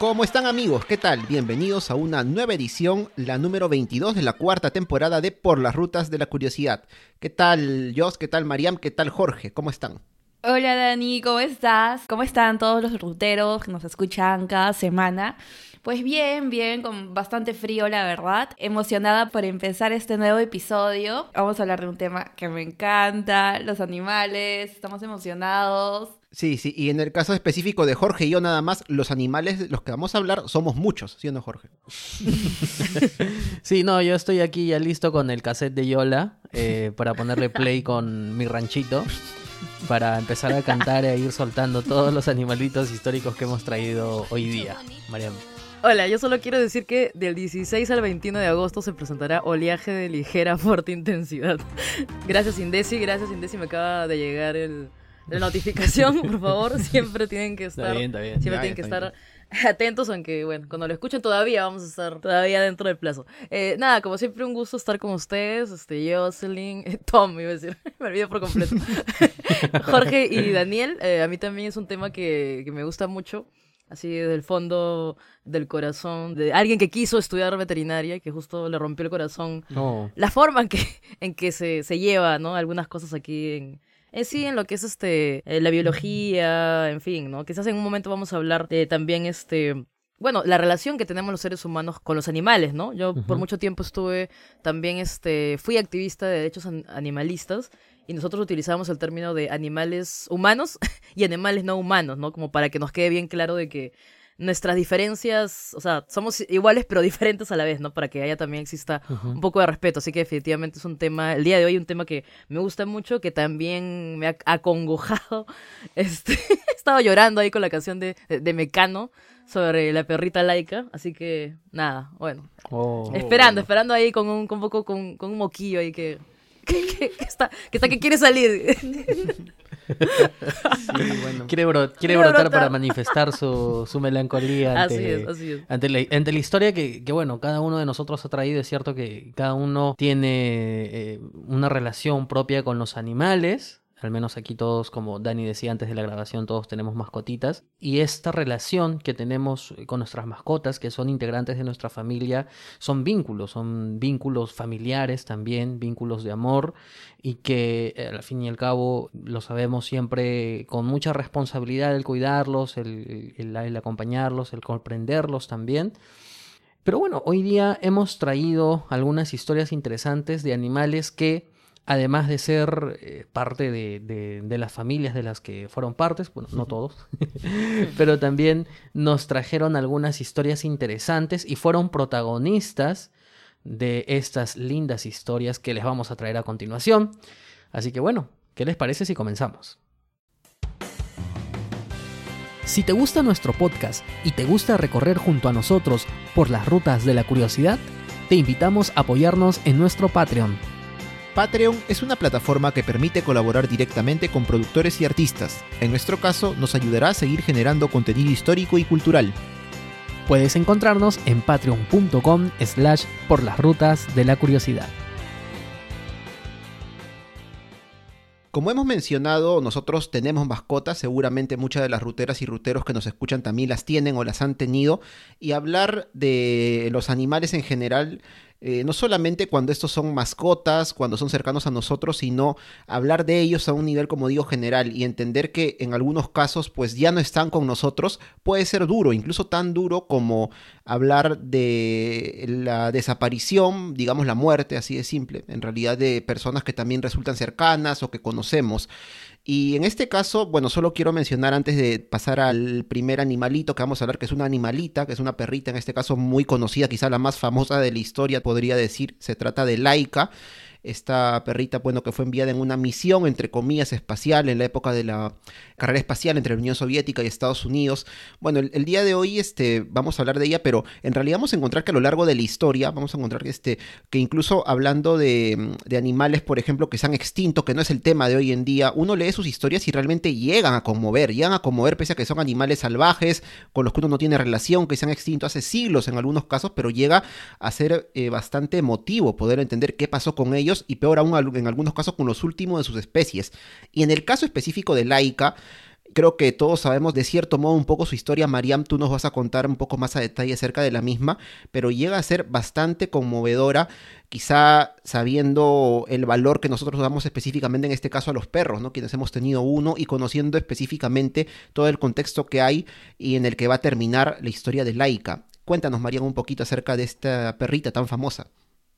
¿Cómo están amigos? ¿Qué tal? Bienvenidos a una nueva edición, la número 22 de la cuarta temporada de Por las Rutas de la Curiosidad. ¿Qué tal Jos? ¿Qué tal Mariam? ¿Qué tal Jorge? ¿Cómo están? Hola Dani, ¿cómo estás? ¿Cómo están todos los ruteros que nos escuchan cada semana? Pues bien, bien, con bastante frío la verdad. Emocionada por empezar este nuevo episodio. Vamos a hablar de un tema que me encanta, los animales, estamos emocionados. Sí, sí, y en el caso específico de Jorge y yo nada más, los animales de los que vamos a hablar somos muchos, ¿sí o no, Jorge? sí, no, yo estoy aquí ya listo con el cassette de Yola eh, para ponerle play con mi ranchito para empezar a cantar e ir soltando todos los animalitos históricos que hemos traído hoy día. Mariam. Hola, yo solo quiero decir que del 16 al 21 de agosto se presentará Oleaje de Ligera Fuerte Intensidad. Gracias Indesi, gracias Indesi, me acaba de llegar el, la notificación, por favor, siempre tienen que estar, siempre tienen que estar atentos, aunque bueno, cuando lo escuchen todavía vamos a estar todavía dentro del plazo. Eh, nada, como siempre un gusto estar con ustedes, este, Jocelyn, Tom, iba a decir, me olvidé por completo, Jorge y Daniel, eh, a mí también es un tema que, que me gusta mucho así desde el fondo del corazón de alguien que quiso estudiar veterinaria y que justo le rompió el corazón la forma en que, en que se, se lleva, ¿no? Algunas cosas aquí en, en sí, en lo que es este eh, la biología, en fin, ¿no? Quizás en un momento vamos a hablar de también este bueno, la relación que tenemos los seres humanos con los animales, ¿no? Yo por mucho tiempo estuve también, este, fui activista de derechos animalistas y nosotros utilizamos el término de animales humanos y animales no humanos, ¿no? Como para que nos quede bien claro de que nuestras diferencias, o sea, somos iguales pero diferentes a la vez, ¿no? Para que haya también exista un poco de respeto. Así que definitivamente es un tema, el día de hoy un tema que me gusta mucho, que también me ha acongojado. Este, he estado llorando ahí con la canción de, de Mecano sobre la perrita laica, así que nada, bueno. Oh. Esperando, esperando ahí con un, con poco, con, con un moquillo ahí que, que, está, que está que quiere salir. Quiere, brotar, para manifestar su, su melancolía ante, ante, la, historia que, que, bueno, cada uno de nosotros ha traído. Es cierto que cada uno tiene eh, una relación propia con los animales al menos aquí todos, como Dani decía antes de la grabación, todos tenemos mascotitas. Y esta relación que tenemos con nuestras mascotas, que son integrantes de nuestra familia, son vínculos, son vínculos familiares también, vínculos de amor, y que eh, al fin y al cabo lo sabemos siempre con mucha responsabilidad el cuidarlos, el, el acompañarlos, el comprenderlos también. Pero bueno, hoy día hemos traído algunas historias interesantes de animales que además de ser eh, parte de, las familias de las que fueron partes, bueno, no todos, pero también nos trajeron algunas historias interesantes y fueron protagonistas de estas lindas historias que les vamos a traer a continuación. Así que bueno, ¿qué les parece si comenzamos? Si te gusta nuestro podcast y te gusta recorrer junto a nosotros por las rutas de la curiosidad, te invitamos a apoyarnos en nuestro Patreon Patreon es una plataforma que permite colaborar directamente con productores y artistas. En nuestro caso, nos ayudará a seguir generando contenido histórico y cultural. Puedes encontrarnos en patreon.com slash por las rutas de la curiosidad. Como hemos mencionado, nosotros tenemos mascotas, seguramente muchas de las ruteras y ruteros que nos escuchan también las tienen o las han tenido, y hablar de los animales en general eh, no solamente cuando estos son mascotas, cuando son cercanos a nosotros, sino hablar de ellos a un nivel, como digo, general y entender que en algunos casos pues ya no están con nosotros puede ser duro, incluso tan duro como hablar de la desaparición, digamos la muerte, así de simple, en realidad de personas que también resultan cercanas o que conocemos. Y en este caso, bueno, solo quiero mencionar antes de pasar al primer animalito que vamos a hablar, que es una animalita, que es una perrita, en este caso muy conocida, quizá la más famosa de la historia, podría decir, se trata de Laika esta perrita, bueno, que fue enviada en una misión, entre comillas, espacial en la época de la carrera espacial entre la Unión Soviética y Estados Unidos. Bueno, el, día de hoy este, vamos a hablar de ella, pero en realidad vamos a encontrar que a lo largo de la historia, vamos a encontrar que, este, que incluso hablando de, de animales, por ejemplo, que se han extinto, que no es el tema de hoy en día, uno lee sus historias y realmente llegan a conmover, llegan a conmover pese a que son animales salvajes, con los que uno no tiene relación, que se han extinto hace siglos en algunos casos, pero llega a ser eh, bastante emotivo poder entender qué pasó con ellos y peor aún en algunos casos con los últimos de sus especies. Y en el caso específico de Laika, Creo que todos sabemos de cierto modo un poco su historia. Mariam, tú nos vas a contar un poco más a detalle acerca de la misma, pero llega a ser bastante conmovedora, quizá sabiendo el valor que nosotros damos específicamente en este caso a los perros, ¿no? Quienes hemos tenido uno y conociendo específicamente todo el contexto que hay y en el que va a terminar la historia de Laika. Cuéntanos, Mariam, un poquito acerca de esta perrita tan famosa.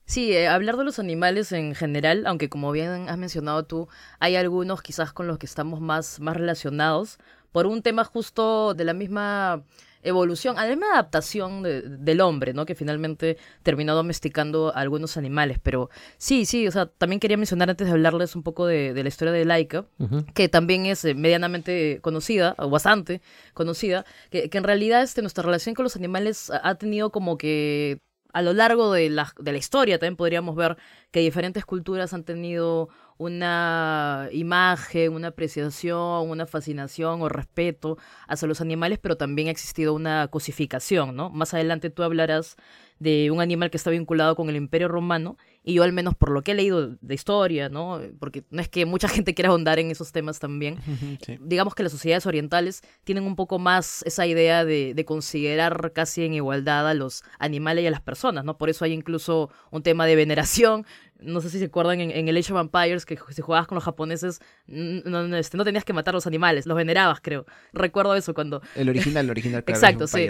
Sí, eh, hablar de los animales en general, aunque como bien has mencionado tú, hay algunos quizás con los que estamos más, más relacionados, por un tema justo de la misma evolución, a la misma adaptación del hombre, ¿no? Que finalmente terminó domesticando a algunos animales. Pero sí, sí, o sea, también quería mencionar antes de hablarles un poco de, la historia de Laika, que también es eh, medianamente conocida, o bastante conocida, que, que en realidad este, nuestra relación con los animales ha tenido como que a lo largo de la, de la historia también podríamos ver que diferentes culturas han tenido una imagen, una apreciación, una fascinación o respeto hacia los animales, pero también ha existido una cosificación, ¿no? Más adelante tú hablarás de un animal que está vinculado con el Imperio Romano y yo al menos por lo que he leído de historia, ¿no? Porque no es que mucha gente quiera ahondar en esos temas también. Digamos que las sociedades orientales tienen un poco más esa idea de, de, considerar casi en igualdad a los animales y a las personas, ¿no? Por eso hay incluso un tema de veneración, no sé si se acuerdan en, el Age of Vampires que si jugabas con los japoneses no, este, no, tenías que matar a los animales, los venerabas, creo. Recuerdo eso cuando... El original, el original. Claro, Exacto, sí.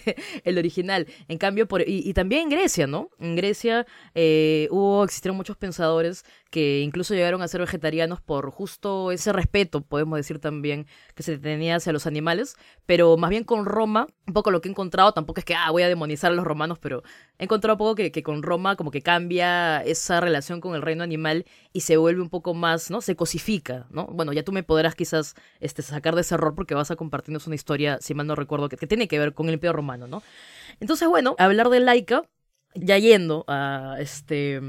el original. En cambio, por... y, también en Grecia, ¿no? En Grecia eh, hubo, existieron muchos pensadores que incluso llegaron a ser vegetarianos por justo ese respeto, podemos decir también, que se tenía hacia los animales, pero más bien con Roma, un poco lo que he encontrado, tampoco es que, ah, voy a demonizar a los romanos, pero he encontrado un poco que, que con Roma como que cambia esa relación con el reino animal y se vuelve un poco más, ¿no? Se cosifica, ¿no? Bueno, ya tú me podrás quizás este, sacar de ese error porque vas a compartirnos una historia, si mal no recuerdo, que, tiene que ver con el Imperio Romano, ¿no? Entonces, bueno, hablar de Laika ya yendo a, este,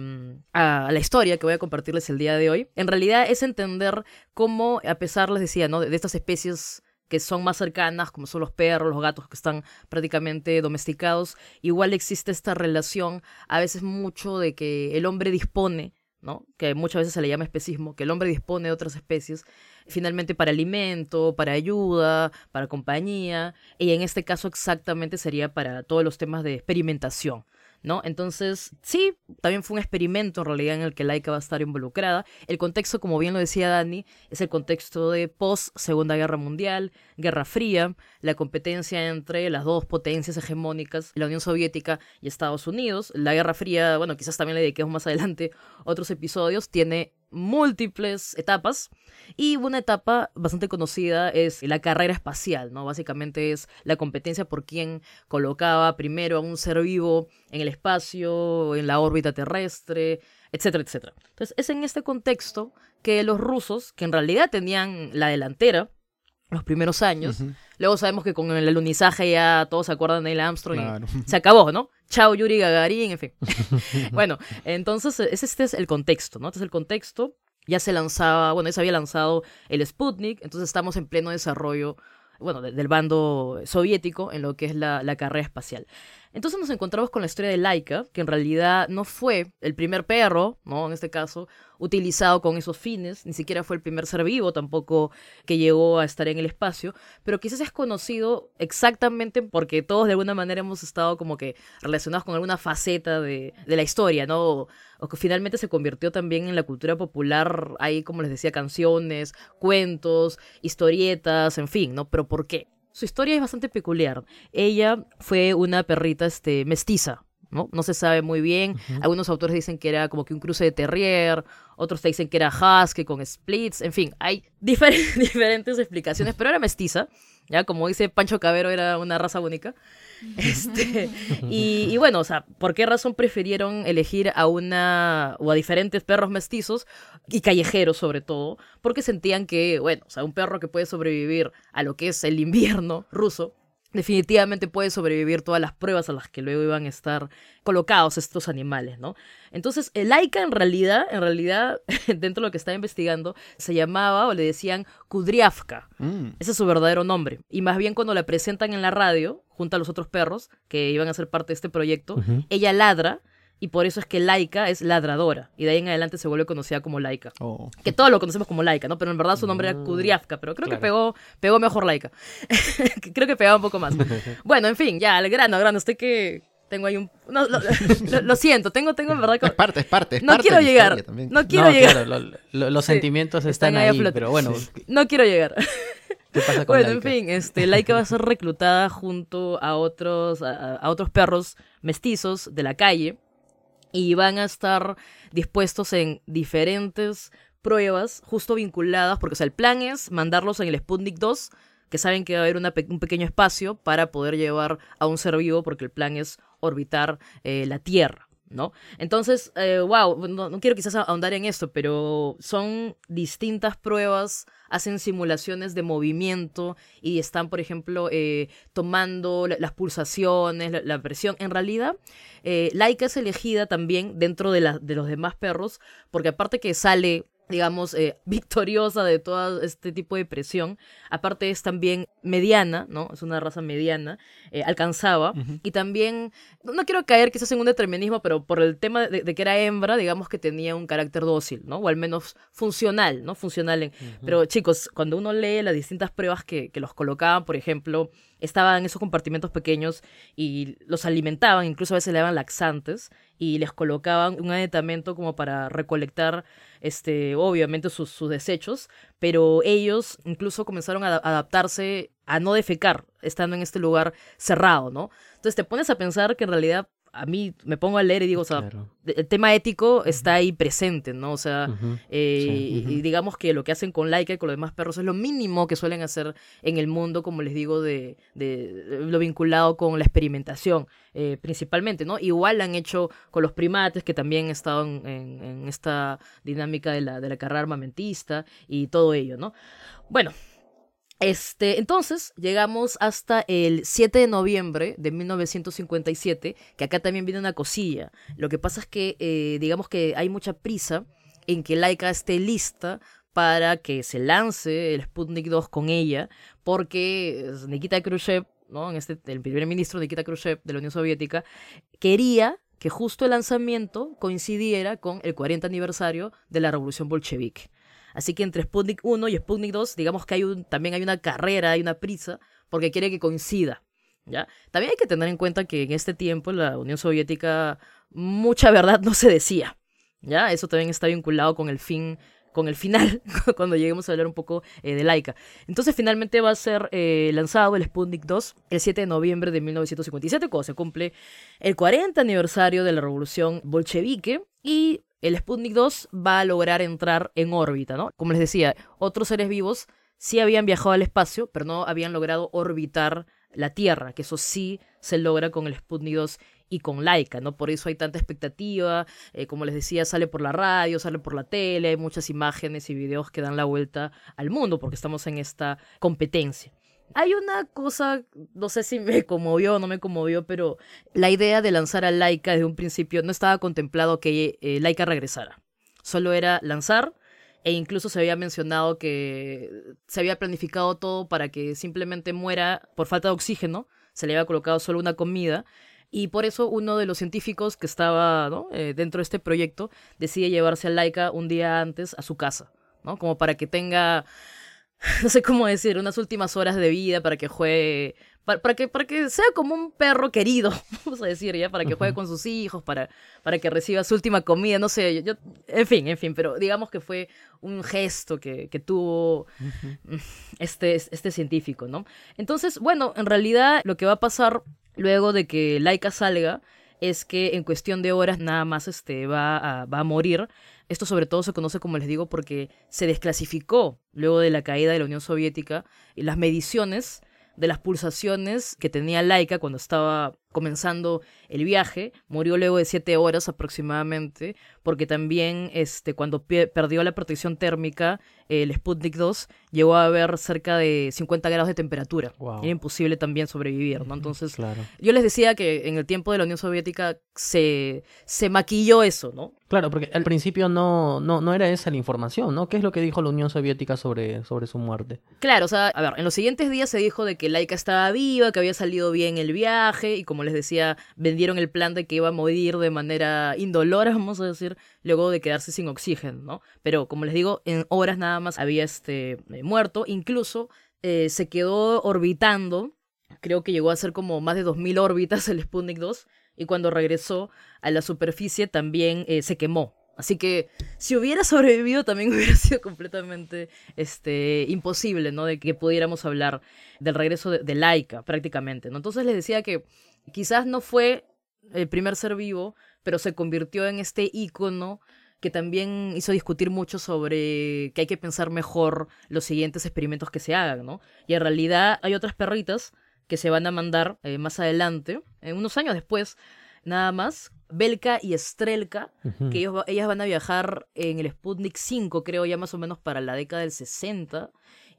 a la historia que voy a compartirles el día de hoy, en realidad es entender cómo, a pesar, les decía, ¿no? de, estas especies que son más cercanas, como son los perros, los gatos que están prácticamente domesticados, igual existe esta relación, a veces mucho de que el hombre dispone, ¿no? que muchas veces se le llama especismo, que el hombre dispone de otras especies, finalmente para alimento, para ayuda, para compañía, y en este caso exactamente sería para todos los temas de experimentación. ¿No? Entonces, sí, también fue un experimento en realidad en el que Laika va a estar involucrada. El contexto, como bien lo decía Dani, es el contexto de post Segunda Guerra Mundial, Guerra Fría, la competencia entre las dos potencias hegemónicas, la Unión Soviética y Estados Unidos. La Guerra Fría, bueno, quizás también le dediquemos más adelante otros episodios, tiene múltiples etapas y una etapa bastante conocida es la carrera espacial, ¿no? Básicamente es la competencia por quién colocaba primero a un ser vivo en el espacio, en la órbita terrestre, etcétera, etcétera. Entonces es en este contexto que los rusos, que en realidad tenían la delantera, los primeros años. Luego sabemos que con el alunizaje ya todos se acuerdan de Neil Armstrong y se acabó, ¿no? Chao Yuri Gagarin, en fin. bueno, entonces este es el contexto, ¿no? Este es el contexto. Ya se lanzaba, bueno, ya se había lanzado el Sputnik, entonces estamos en pleno desarrollo, bueno, del bando soviético en lo que es la, la carrera espacial. Entonces nos encontramos con la historia de Laika, que en realidad no fue el primer perro, ¿no? En este caso, utilizado con esos fines, ni siquiera fue el primer ser vivo tampoco que llegó a estar en el espacio, pero quizás es conocido exactamente porque todos de alguna manera hemos estado como que relacionados con alguna faceta de, la historia, ¿no? O, que finalmente se convirtió también en la cultura popular, hay, como les decía, canciones, cuentos, historietas, en fin, ¿no? Pero ¿por qué? Su historia es bastante peculiar. Ella fue una perrita este, mestiza, ¿no? No se sabe muy bien. Algunos autores dicen que era como que un cruce de terrier, otros te dicen que era husky con splits, en fin, hay diferentes explicaciones, pero era mestiza, ya como dice Pancho Cabero, era una raza única. Este, y, bueno, o sea, ¿por qué razón prefirieron elegir a una o a diferentes perros mestizos y callejeros sobre todo? Porque sentían que, bueno, o sea, un perro que puede sobrevivir a lo que es el invierno ruso, definitivamente puede sobrevivir todas las pruebas a las que luego iban a estar colocados estos animales, ¿no? Entonces, el Laika en realidad, en realidad, dentro de lo que estaba investigando, se llamaba o le decían Kudriavka. Mm. Ese es su verdadero nombre. Y más bien cuando la presentan en la radio, junto a los otros perros que iban a ser parte de este proyecto, ella ladra y por eso es que Laika es ladradora. Y de ahí en adelante se vuelve conocida como Laika. Oh. Que todos lo conocemos como Laika, ¿no? Pero en verdad su nombre era mm, Kudriavka, pero creo que pegó, pegó mejor Laika. creo que pegaba un poco más. bueno, en fin, ya, al grano, grano. Estoy que tengo ahí un... No, lo, siento, tengo, tengo en verdad... Es parte, es parte. no quiero llegar. No quiero llegar. los sentimientos están, ahí, pero bueno. No quiero llegar. ¿Qué pasa con bueno, en fin, este, Laika va a ser reclutada junto a otros, a otros perros mestizos de la calle y van a estar dispuestos en diferentes pruebas justo vinculadas, porque el plan es mandarlos en el Sputnik 2, que saben que va a haber un pequeño espacio para poder llevar a un ser vivo, porque el plan es orbitar eh, la Tierra. ¿No? Entonces, wow, eh, no, quiero quizás ahondar en esto, pero son distintas pruebas, hacen simulaciones de movimiento y están, por ejemplo, eh, tomando las pulsaciones, la, presión. En realidad, eh, Laika es elegida también dentro de, de los demás perros, porque aparte que sale digamos, eh, victoriosa de todo este tipo de presión. Aparte es también mediana, ¿no? Es una raza mediana, eh, alcanzaba. Y también, no, quiero caer quizás en un determinismo, pero por el tema de, que era hembra, digamos que tenía un carácter dócil, ¿no? O al menos funcional, ¿no? Funcional. Pero chicos, cuando uno lee las distintas pruebas que, que los colocaban, por ejemplo, estaban en esos compartimentos pequeños y los alimentaban, incluso a veces le daban laxantes y les colocaban un aditamento como para recolectar, este, obviamente, sus, sus desechos, pero ellos incluso comenzaron a adaptarse a no defecar estando en este lugar cerrado, ¿no? Entonces te pones a pensar que en realidad a mí me pongo a leer y digo, o sea, el tema ético está ahí presente, ¿no? O sea, eh, y digamos que lo que hacen con Laika y con los demás perros es lo mínimo que suelen hacer en el mundo, como les digo, de, de lo vinculado con la experimentación, eh, principalmente, ¿no? Igual lo han hecho con los primates, que también han estado en, en, esta dinámica de la, de la carrera armamentista y todo ello, ¿no? Bueno, este, entonces, llegamos hasta el 7 de noviembre de 1957, que acá también viene una cosilla. Lo que pasa es que, eh, digamos que hay mucha prisa en que Laika esté lista para que se lance el Sputnik 2 con ella, porque Nikita Khrushchev, ¿no? Este, el primer ministro Nikita Khrushchev de la Unión Soviética, quería que justo el lanzamiento coincidiera con el 40 aniversario de la Revolución Bolchevique. Así que entre Sputnik 1 y Sputnik 2, digamos que hay un, también hay una carrera, hay una prisa, porque quiere que coincida. ¿ya? También hay que tener en cuenta que en este tiempo la Unión Soviética mucha verdad no se decía. ¿ya? Eso también está vinculado con el fin con el final, cuando lleguemos a hablar un poco eh, de Laika. Entonces finalmente va a ser eh, lanzado el Sputnik 2 el 7 de noviembre de 1957, cuando se cumple el 40 aniversario de la revolución bolchevique, y el Sputnik 2 va a lograr entrar en órbita, ¿no? Como les decía, otros seres vivos sí habían viajado al espacio, pero no habían logrado orbitar la Tierra, que eso sí se logra con el Sputnik 2 y con Laika, ¿no? Por eso hay tanta expectativa, eh, como les decía, sale por la radio, sale por la tele, hay muchas imágenes y videos que dan la vuelta al mundo porque estamos en esta competencia. Hay una cosa, no sé si me conmovió o no me conmovió, pero la idea de lanzar a Laika desde un principio no estaba contemplado que eh, Laika regresara. Solo era lanzar e incluso se había mencionado que se había planificado todo para que simplemente muera por falta de oxígeno. Se le había colocado solo una comida y por eso uno de los científicos que estaba eh, dentro de este proyecto decide llevarse a Laika un día antes a su casa, ¿no? Como para que tenga no sé cómo decir, unas últimas horas de vida para que juegue, para, que, para que sea como un perro querido, vamos a decir, ¿ya? Para que juegue con sus hijos, para, para que reciba su última comida, no sé, yo, en fin, en fin, pero digamos que fue un gesto que, que tuvo este, este científico, ¿no? Entonces, bueno, en realidad lo que va a pasar luego de que Laika salga es que en cuestión de horas nada más este, va, a, va a morir esto sobre todo se conoce, como les digo, porque se desclasificó luego de la caída de la Unión Soviética y las mediciones de las pulsaciones que tenía Laika cuando estaba comenzando el viaje. Murió luego de siete horas aproximadamente, porque también este, cuando perdió la protección térmica, el Sputnik 2 llegó a haber cerca de 50 grados de temperatura. Era imposible también sobrevivir, ¿no? Entonces, yo les decía que en el tiempo de la Unión Soviética se, se maquilló eso, ¿no? Claro, porque al principio no, no, no era esa la información, ¿no? ¿Qué es lo que dijo la Unión Soviética sobre, sobre su muerte? Claro, o sea, a ver, en los siguientes días se dijo de que Laika estaba viva, que había salido bien el viaje, y como como les decía, vendieron el plan de que iba a morir de manera indolora, vamos a decir, luego de quedarse sin oxígeno, ¿no? Pero como les digo, en horas nada más había este, eh, muerto, incluso eh, se quedó orbitando, creo que llegó a ser como más de 2.000 órbitas el Sputnik 2, y cuando regresó a la superficie también eh, se quemó, Así que si hubiera sobrevivido también hubiera sido completamente este, imposible, ¿no? De que pudiéramos hablar del regreso de, Laika prácticamente, ¿no? Entonces les decía que quizás no fue el primer ser vivo, pero se convirtió en este ícono que también hizo discutir mucho sobre que hay que pensar mejor los siguientes experimentos que se hagan, ¿no? Y en realidad hay otras perritas que se van a mandar eh, más adelante, unos años después, nada más, Belka y Strelka, que ellos, ellas van a viajar en el Sputnik 5, creo ya más o menos para la década del 60.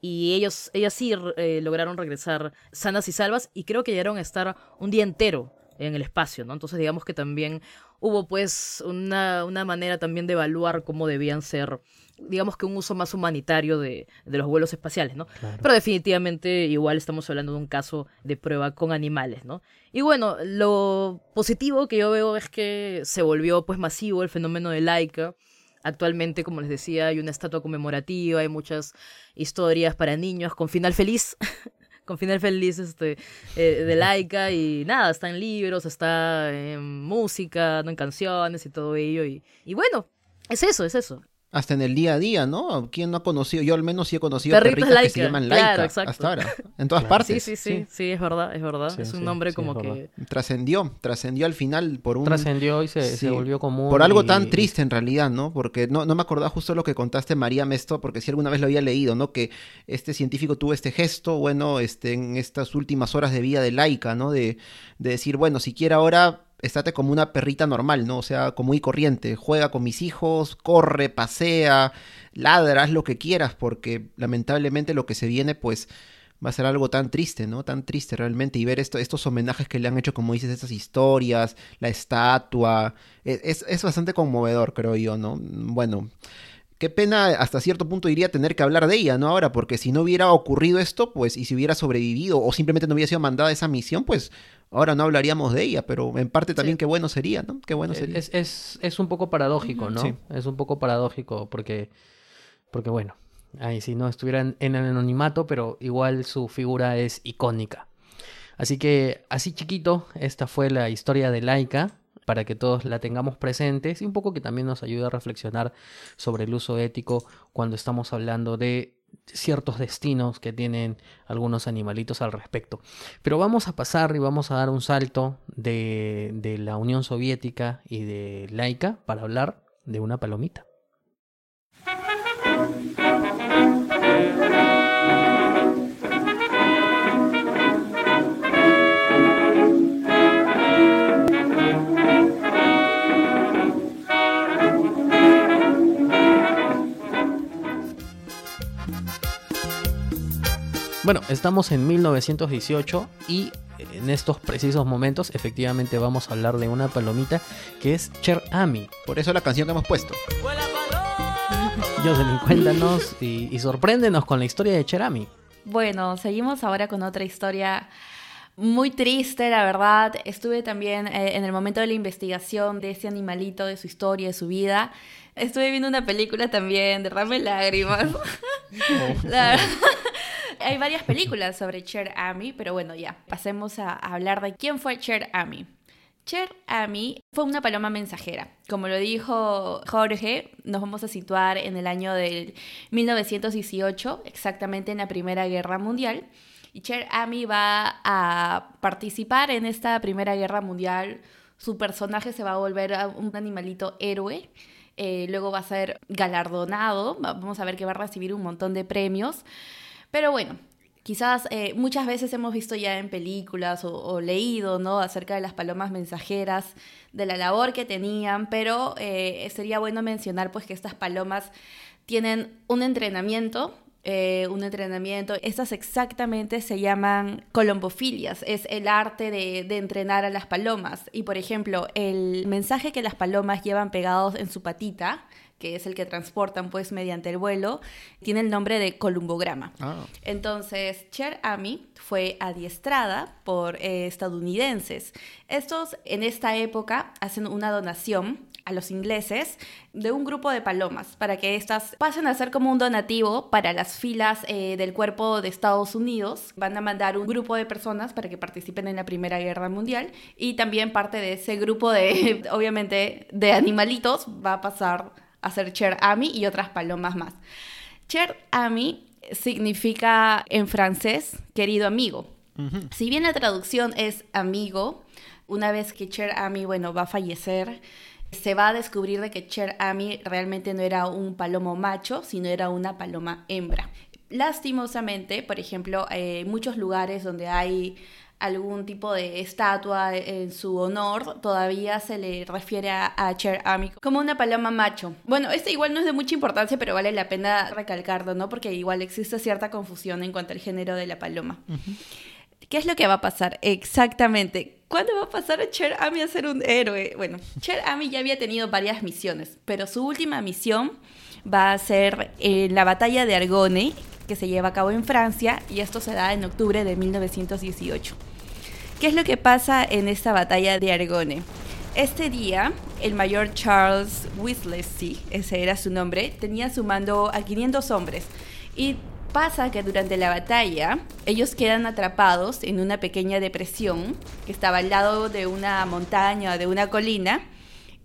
Y ellos, ellas sí eh, lograron regresar sanas y salvas y creo que llegaron a estar un día entero en el espacio, ¿no? Entonces digamos que también hubo pues una, una manera también de evaluar cómo debían ser digamos que un uso más humanitario de, los vuelos espaciales, ¿no? Pero definitivamente igual estamos hablando de un caso de prueba con animales, ¿no? Y bueno, lo positivo que yo veo es que se volvió pues masivo el fenómeno de Laika. Actualmente, como les decía, hay una estatua conmemorativa, hay muchas historias para niños con final feliz. con final feliz este, eh, de Laika y nada, está en libros, está en música, en canciones y todo ello. Y, y bueno, es eso, es eso hasta en el día a día, ¿no? ¿Quién no ha conocido? Yo al menos sí he conocido perritas, que se llaman Laika hasta ahora, en todas partes. Sí, sí, sí, sí, es verdad, es verdad. es un nombre como que... Trascendió, trascendió al final por un... Trascendió y se, volvió común. Por algo tan triste en realidad, ¿no? Porque no, no me acordaba justo lo que contaste María Mesto, porque si alguna vez lo había leído, ¿no? Que este científico tuvo este gesto, bueno, este, en estas últimas horas de vida de Laika, ¿no? De, de decir, bueno, siquiera ahora estate como una perrita normal, ¿no? O sea, como muy corriente. Juega con mis hijos, corre, pasea, ladra, haz lo que quieras, porque lamentablemente lo que se viene, pues, va a ser algo tan triste, ¿no? Tan triste realmente. Y ver esto, estos homenajes que le han hecho, como dices, estas historias, la estatua. E, es, es bastante conmovedor, creo yo, ¿no? Bueno. Qué pena hasta cierto punto diría tener que hablar de ella, ¿no? Ahora, porque si no hubiera ocurrido esto, pues, y si hubiera sobrevivido o simplemente no hubiera sido mandada esa misión, pues ahora no hablaríamos de ella, pero en parte también qué bueno sería, ¿no? Qué bueno sería. Es, es, es un poco paradójico, ¿no? Sí. Es un poco paradójico porque, porque bueno, ahí si no estuviera en, el anonimato, pero igual su figura es icónica. Así que, así chiquito, esta fue la historia de Laika, para que todos la tengamos presentes y un poco que también nos ayude a reflexionar sobre el uso ético cuando estamos hablando de ciertos destinos que tienen algunos animalitos al respecto. Pero vamos a pasar y vamos a dar un salto de, de la Unión Soviética y de Laika para hablar de una palomita. Bueno, estamos en 1918 y en estos precisos momentos efectivamente vamos a hablar de una palomita que es Cher Ami. Por eso la canción que hemos puesto. Jocelyn, cuéntanos y, y sorpréndenos con la historia de Cher Ami. Bueno, seguimos ahora con otra historia muy triste, la verdad. Estuve también eh, en el momento de la investigación de este animalito, de su historia, de su vida. Estuve viendo una película también, derrame lágrimas. la hay varias películas sobre Cher Amy, pero bueno, ya, pasemos a, hablar de quién fue Cher Amy. Cher Amy fue una paloma mensajera. Como lo dijo Jorge, nos vamos a situar en el año del 1918, exactamente en la Primera Guerra Mundial. Y Cher Amy va a participar en esta Primera Guerra Mundial. Su personaje se va a volver un animalito héroe. Eh, luego va a ser galardonado. Vamos a ver que va a recibir un montón de premios. Pero bueno, quizás eh, muchas veces hemos visto ya en películas o, leído, ¿no? Acerca de las palomas mensajeras, de la labor que tenían, pero eh, sería bueno mencionar pues que estas palomas tienen un entrenamiento eh, un entrenamiento. Estas exactamente se llaman colombofilias, es el arte de, de, entrenar a las palomas. Y por ejemplo, el mensaje que las palomas llevan pegados en su patita que es el que transportan pues mediante el vuelo, tiene el nombre de columbograma. Ah. Entonces, Cher Ami fue adiestrada por eh, estadounidenses. Estos en esta época hacen una donación a los ingleses de un grupo de palomas para que éstas pasen a ser como un donativo para las filas eh, del cuerpo de Estados Unidos. Van a mandar un grupo de personas para que participen en la Primera Guerra Mundial y también parte de ese grupo de, obviamente, de animalitos va a pasar a ser Cher Ami y otras palomas más. Cher Ami significa en francés querido amigo. Si bien la traducción es amigo, una vez que Cher Ami, bueno, va a fallecer, se va a descubrir de que Cher Ami realmente no era un palomo macho, sino era una paloma hembra. Lastimosamente, por ejemplo, eh, muchos lugares donde hay algún tipo de estatua en su honor, todavía se le refiere a, Cher Ami como una paloma macho. Bueno, este igual no es de mucha importancia, pero vale la pena recalcarlo, ¿no? Porque igual existe cierta confusión en cuanto al género de la paloma. ¿Qué es lo que va a pasar? Exactamente. ¿Cuándo va a pasar a Cher Ami a ser un héroe? Bueno, Cher Ami ya había tenido varias misiones, pero su última misión va a ser en la batalla de Argonne, que se lleva a cabo en Francia, y esto se da en octubre de 1918. ¿Qué es lo que pasa en esta batalla de Argonne? Este día, el mayor Charles Wesley, ese era su nombre, tenía su mando a 500 hombres. Y pasa que durante la batalla, ellos quedan atrapados en una pequeña depresión que estaba al lado de una montaña o de una colina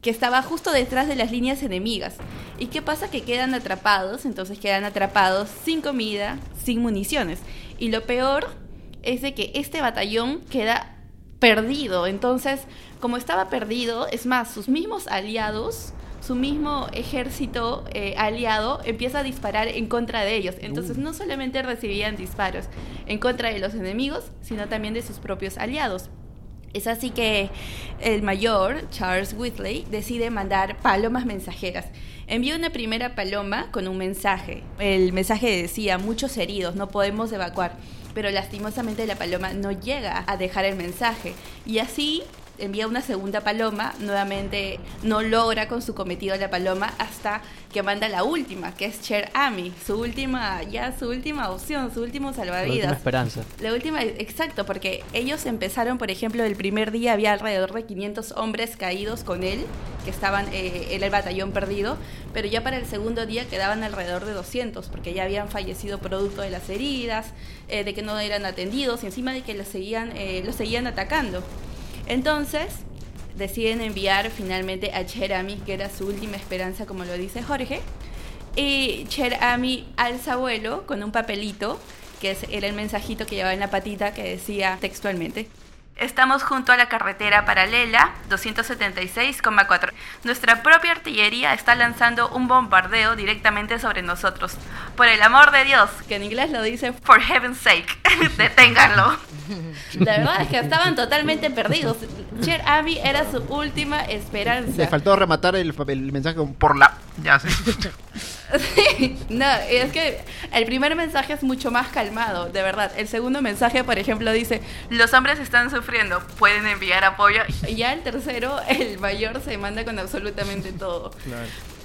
que estaba justo detrás de las líneas enemigas. ¿Y qué pasa? Que quedan atrapados, entonces quedan atrapados sin comida, sin municiones. Y lo peor es de que este batallón queda perdido. Entonces, como estaba perdido, es más, sus mismos aliados, su mismo ejército eh, aliado empieza a disparar en contra de ellos. Entonces, uh. no solamente recibían disparos en contra de los enemigos, sino también de sus propios aliados. Es así que el mayor, Charles Whitley, decide mandar palomas mensajeras. Envió una primera paloma con un mensaje. El mensaje decía, muchos heridos, no podemos evacuar pero lastimosamente la paloma no llega a dejar el mensaje. Y así envía una segunda paloma, nuevamente no logra con su cometido la paloma hasta que manda la última, que es Cher Ami, su última, ya su última opción, su último salvavidas. La última esperanza. La última, exacto, porque ellos empezaron, por ejemplo, el primer día había alrededor de 500 hombres caídos con él, que estaban eh, en el batallón perdido, pero ya para el segundo día quedaban alrededor de 200, porque ya habían fallecido producto de las heridas, eh, de que no eran atendidos y encima de que los seguían, eh, los seguían atacando. Entonces, deciden enviar finalmente a Cherami, que era su última esperanza, como lo dice Jorge. Y Cherami alza vuelo con un papelito, que era el mensajito que llevaba en la patita que decía textualmente. Estamos junto a la carretera paralela 276,4. Nuestra propia artillería está lanzando un bombardeo directamente sobre nosotros. Por el amor de Dios, que en inglés lo dice for heaven's sake, deténganlo. La verdad es que estaban totalmente perdidos. Cher Abby era su última esperanza. Le faltó rematar el, el mensaje con por la. Ya sé. no, es que el primer mensaje es mucho más calmado, de verdad. El segundo mensaje, por ejemplo, dice: Los hombres están sufriendo, pueden enviar apoyo. Y ya el tercero, el mayor se manda con absolutamente todo.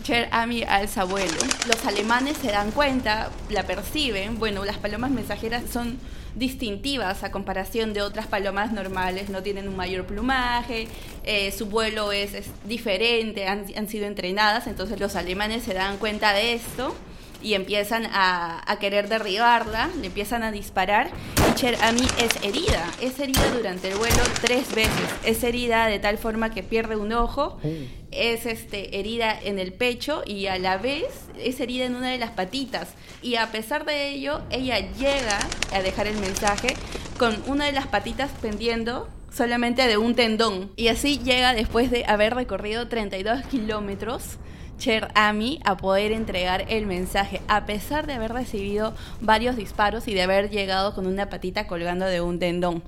Cher Ami alza vuelo. Los alemanes se dan cuenta, la perciben. Bueno, las palomas mensajeras son distintivas a comparación de otras palomas normales, no tienen un mayor plumaje, eh, su vuelo es, diferente, han, han, sido entrenadas, entonces los alemanes se dan cuenta de esto y empiezan a, a, querer derribarla, le empiezan a disparar. Y Cher Ami es herida, es herida durante el vuelo tres veces, es herida de tal forma que pierde un ojo, oh. es este, herida en el pecho y a la vez es herida en una de las patitas. Y a pesar de ello ella llega a dejar el mensaje con una de las patitas pendiendo solamente de un tendón. Y así llega después de haber recorrido 32 kilómetros Cher Ami a poder entregar el mensaje, a pesar de haber recibido varios disparos y de haber llegado con una patita colgando de un tendón.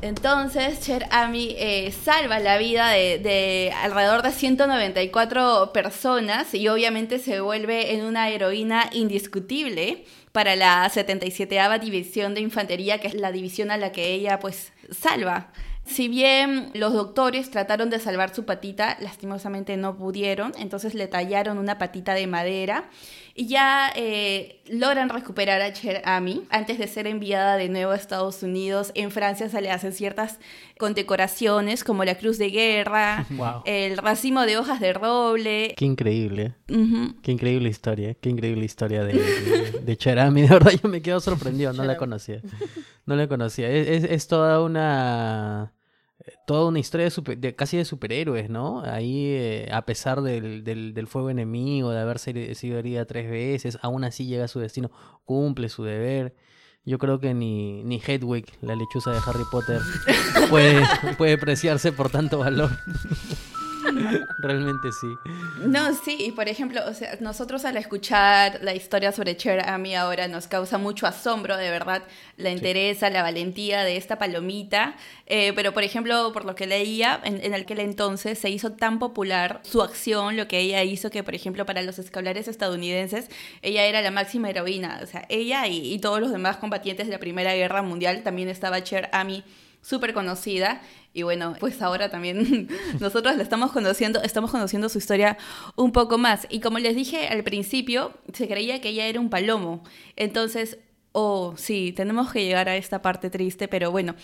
Entonces, Cher Ami eh, salva la vida de, alrededor de 194 personas y obviamente se vuelve en una heroína indiscutible para la 77 División de Infantería, que es la división a la que ella pues salva Si bien los doctores trataron de salvar su patita, lastimosamente no pudieron, entonces le tallaron una patita de madera y ya eh, logran recuperar a Cher Ami antes de ser enviada de nuevo a Estados Unidos. En Francia se le hacen ciertas condecoraciones como la Cruz de Guerra, el racimo de hojas de roble. Qué increíble. Qué increíble historia, qué increíble historia de, de, Cher Ami. De verdad yo me quedo sorprendido, no la conocía. No la conocía. es toda una toda una historia de, casi de superhéroes, ¿no? Ahí, eh, a pesar del, del, fuego enemigo, de haber sido herida tres veces, aún así llega a su destino, cumple su deber. Yo creo que ni, ni Hedwig, la lechuza de Harry Potter, puede, puede preciarse por tanto valor. Realmente sí. No, sí, y por ejemplo, o sea, nosotros al escuchar la historia sobre Cher, a mí ahora nos causa mucho asombro, de verdad, la interesa, la valentía de esta palomita. Eh, pero, por ejemplo, por lo que leía, en, aquel entonces se hizo tan popular su acción, lo que ella hizo, que, por ejemplo, para los escolares estadounidenses, ella era la máxima heroína. O sea, ella y, y todos los demás combatientes de la Primera Guerra Mundial, también estaba Cher Ami súper conocida. Y bueno, pues ahora también nosotros la estamos conociendo, estamos conociendo su historia un poco más. Y como les dije al principio, se creía que ella era un palomo. Entonces, oh, sí, tenemos que llegar a esta parte triste, pero bueno,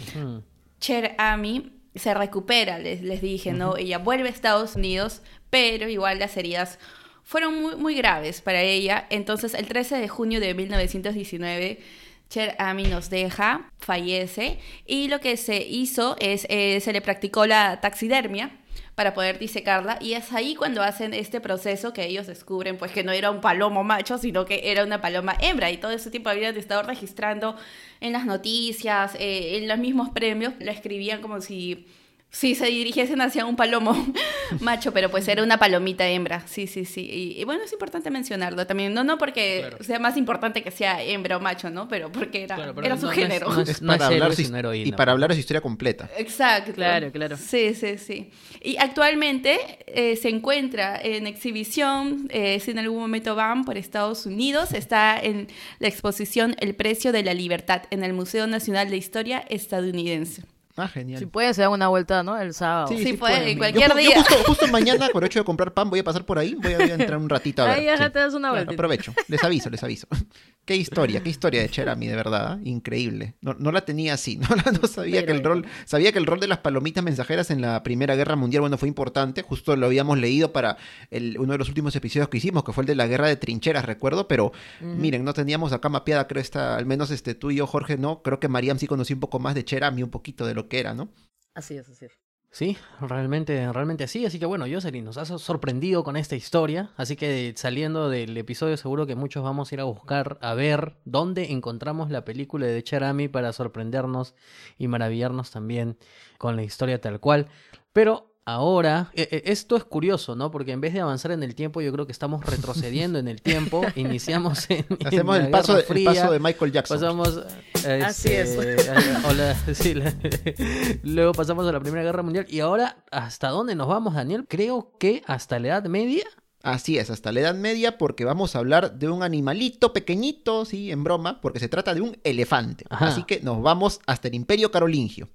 Cher Ami se recupera, les, les dije, ¿no? Ella vuelve a Estados Unidos, pero igual las heridas fueron muy, muy graves para ella. Entonces, el 13 de junio de 1919 Cher Ami nos deja, fallece, y lo que se hizo es, eh, se le practicó la taxidermia para poder disecarla, y es ahí cuando hacen este proceso que ellos descubren, pues que no era un palomo macho, sino que era una paloma hembra, y todo ese tiempo habían estado registrando en las noticias, eh, en los mismos premios, lo escribían como si Sí, se dirigiesen hacia un palomo macho, pero pues era una palomita hembra. Sí, sí, sí. Y, bueno, es importante mencionarlo también. No, no porque sea más importante que sea hembra o macho, ¿no? Pero porque era, era su género. Es, para hablar su, y para hablar de su historia completa. Exacto. Claro, claro. Sí, sí, sí. Y actualmente eh, se encuentra en exhibición, eh, si en algún momento van por Estados Unidos, está en la exposición El precio de la libertad en el Museo Nacional de Historia estadounidense. Ah, genial. Si puede, se da una vuelta, ¿no? El sábado. Sí, puede, cualquier día. Yo justo, mañana, por el hecho de comprar pan, voy a pasar por ahí, voy a, entrar un ratito a ver. Ahí ya te das una vuelta. aprovecho, les aviso, les aviso. Qué historia, qué historia de Cherami, de verdad, ¿eh? increíble. No, no, la tenía así, no, no sabía que el rol, sabía que el rol de las palomitas mensajeras en la Primera Guerra Mundial, bueno, fue importante, justo lo habíamos leído para el, uno de los últimos episodios que hicimos, que fue el de la Guerra de Trincheras, recuerdo, pero miren, no teníamos acá mapeada, creo, esta, al menos este, tú y yo, Jorge, no, creo que Mariam sí conocí un poco más de Cherami, un poquito de lo que era, ¿no? Así es, así es. Sí, realmente, realmente así. Así que bueno, Jocelyn, nos has sorprendido con esta historia. Así que saliendo del episodio, seguro que muchos vamos a ir a buscar, a ver dónde encontramos la película de Charami para sorprendernos y maravillarnos también con la historia tal cual. Pero Ahora, e, e, esto es curioso, ¿no? Porque en vez de avanzar en el tiempo, yo creo que estamos retrocediendo en el tiempo. Iniciamos en. Hacemos el, paso de, paso de, Michael Jackson. Pasamos. Así es. Este, luego pasamos a la Primera Guerra Mundial. Y ahora, ¿hasta dónde nos vamos, Daniel? Creo que hasta la Edad Media. Así es, hasta la Edad Media, porque vamos a hablar de un animalito pequeñito, sí, en broma, porque se trata de un elefante. Así que nos vamos hasta el Imperio Carolingio.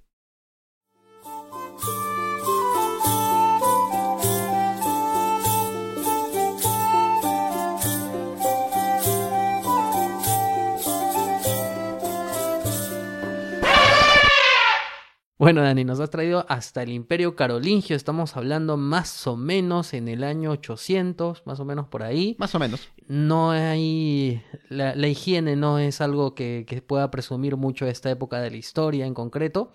Bueno, Dani, nos has traído hasta el Imperio Carolingio. Estamos hablando más o menos en el año 800, más o menos por ahí. Más o menos. No hay. La, higiene no es algo que, pueda presumir mucho esta época de la historia en concreto.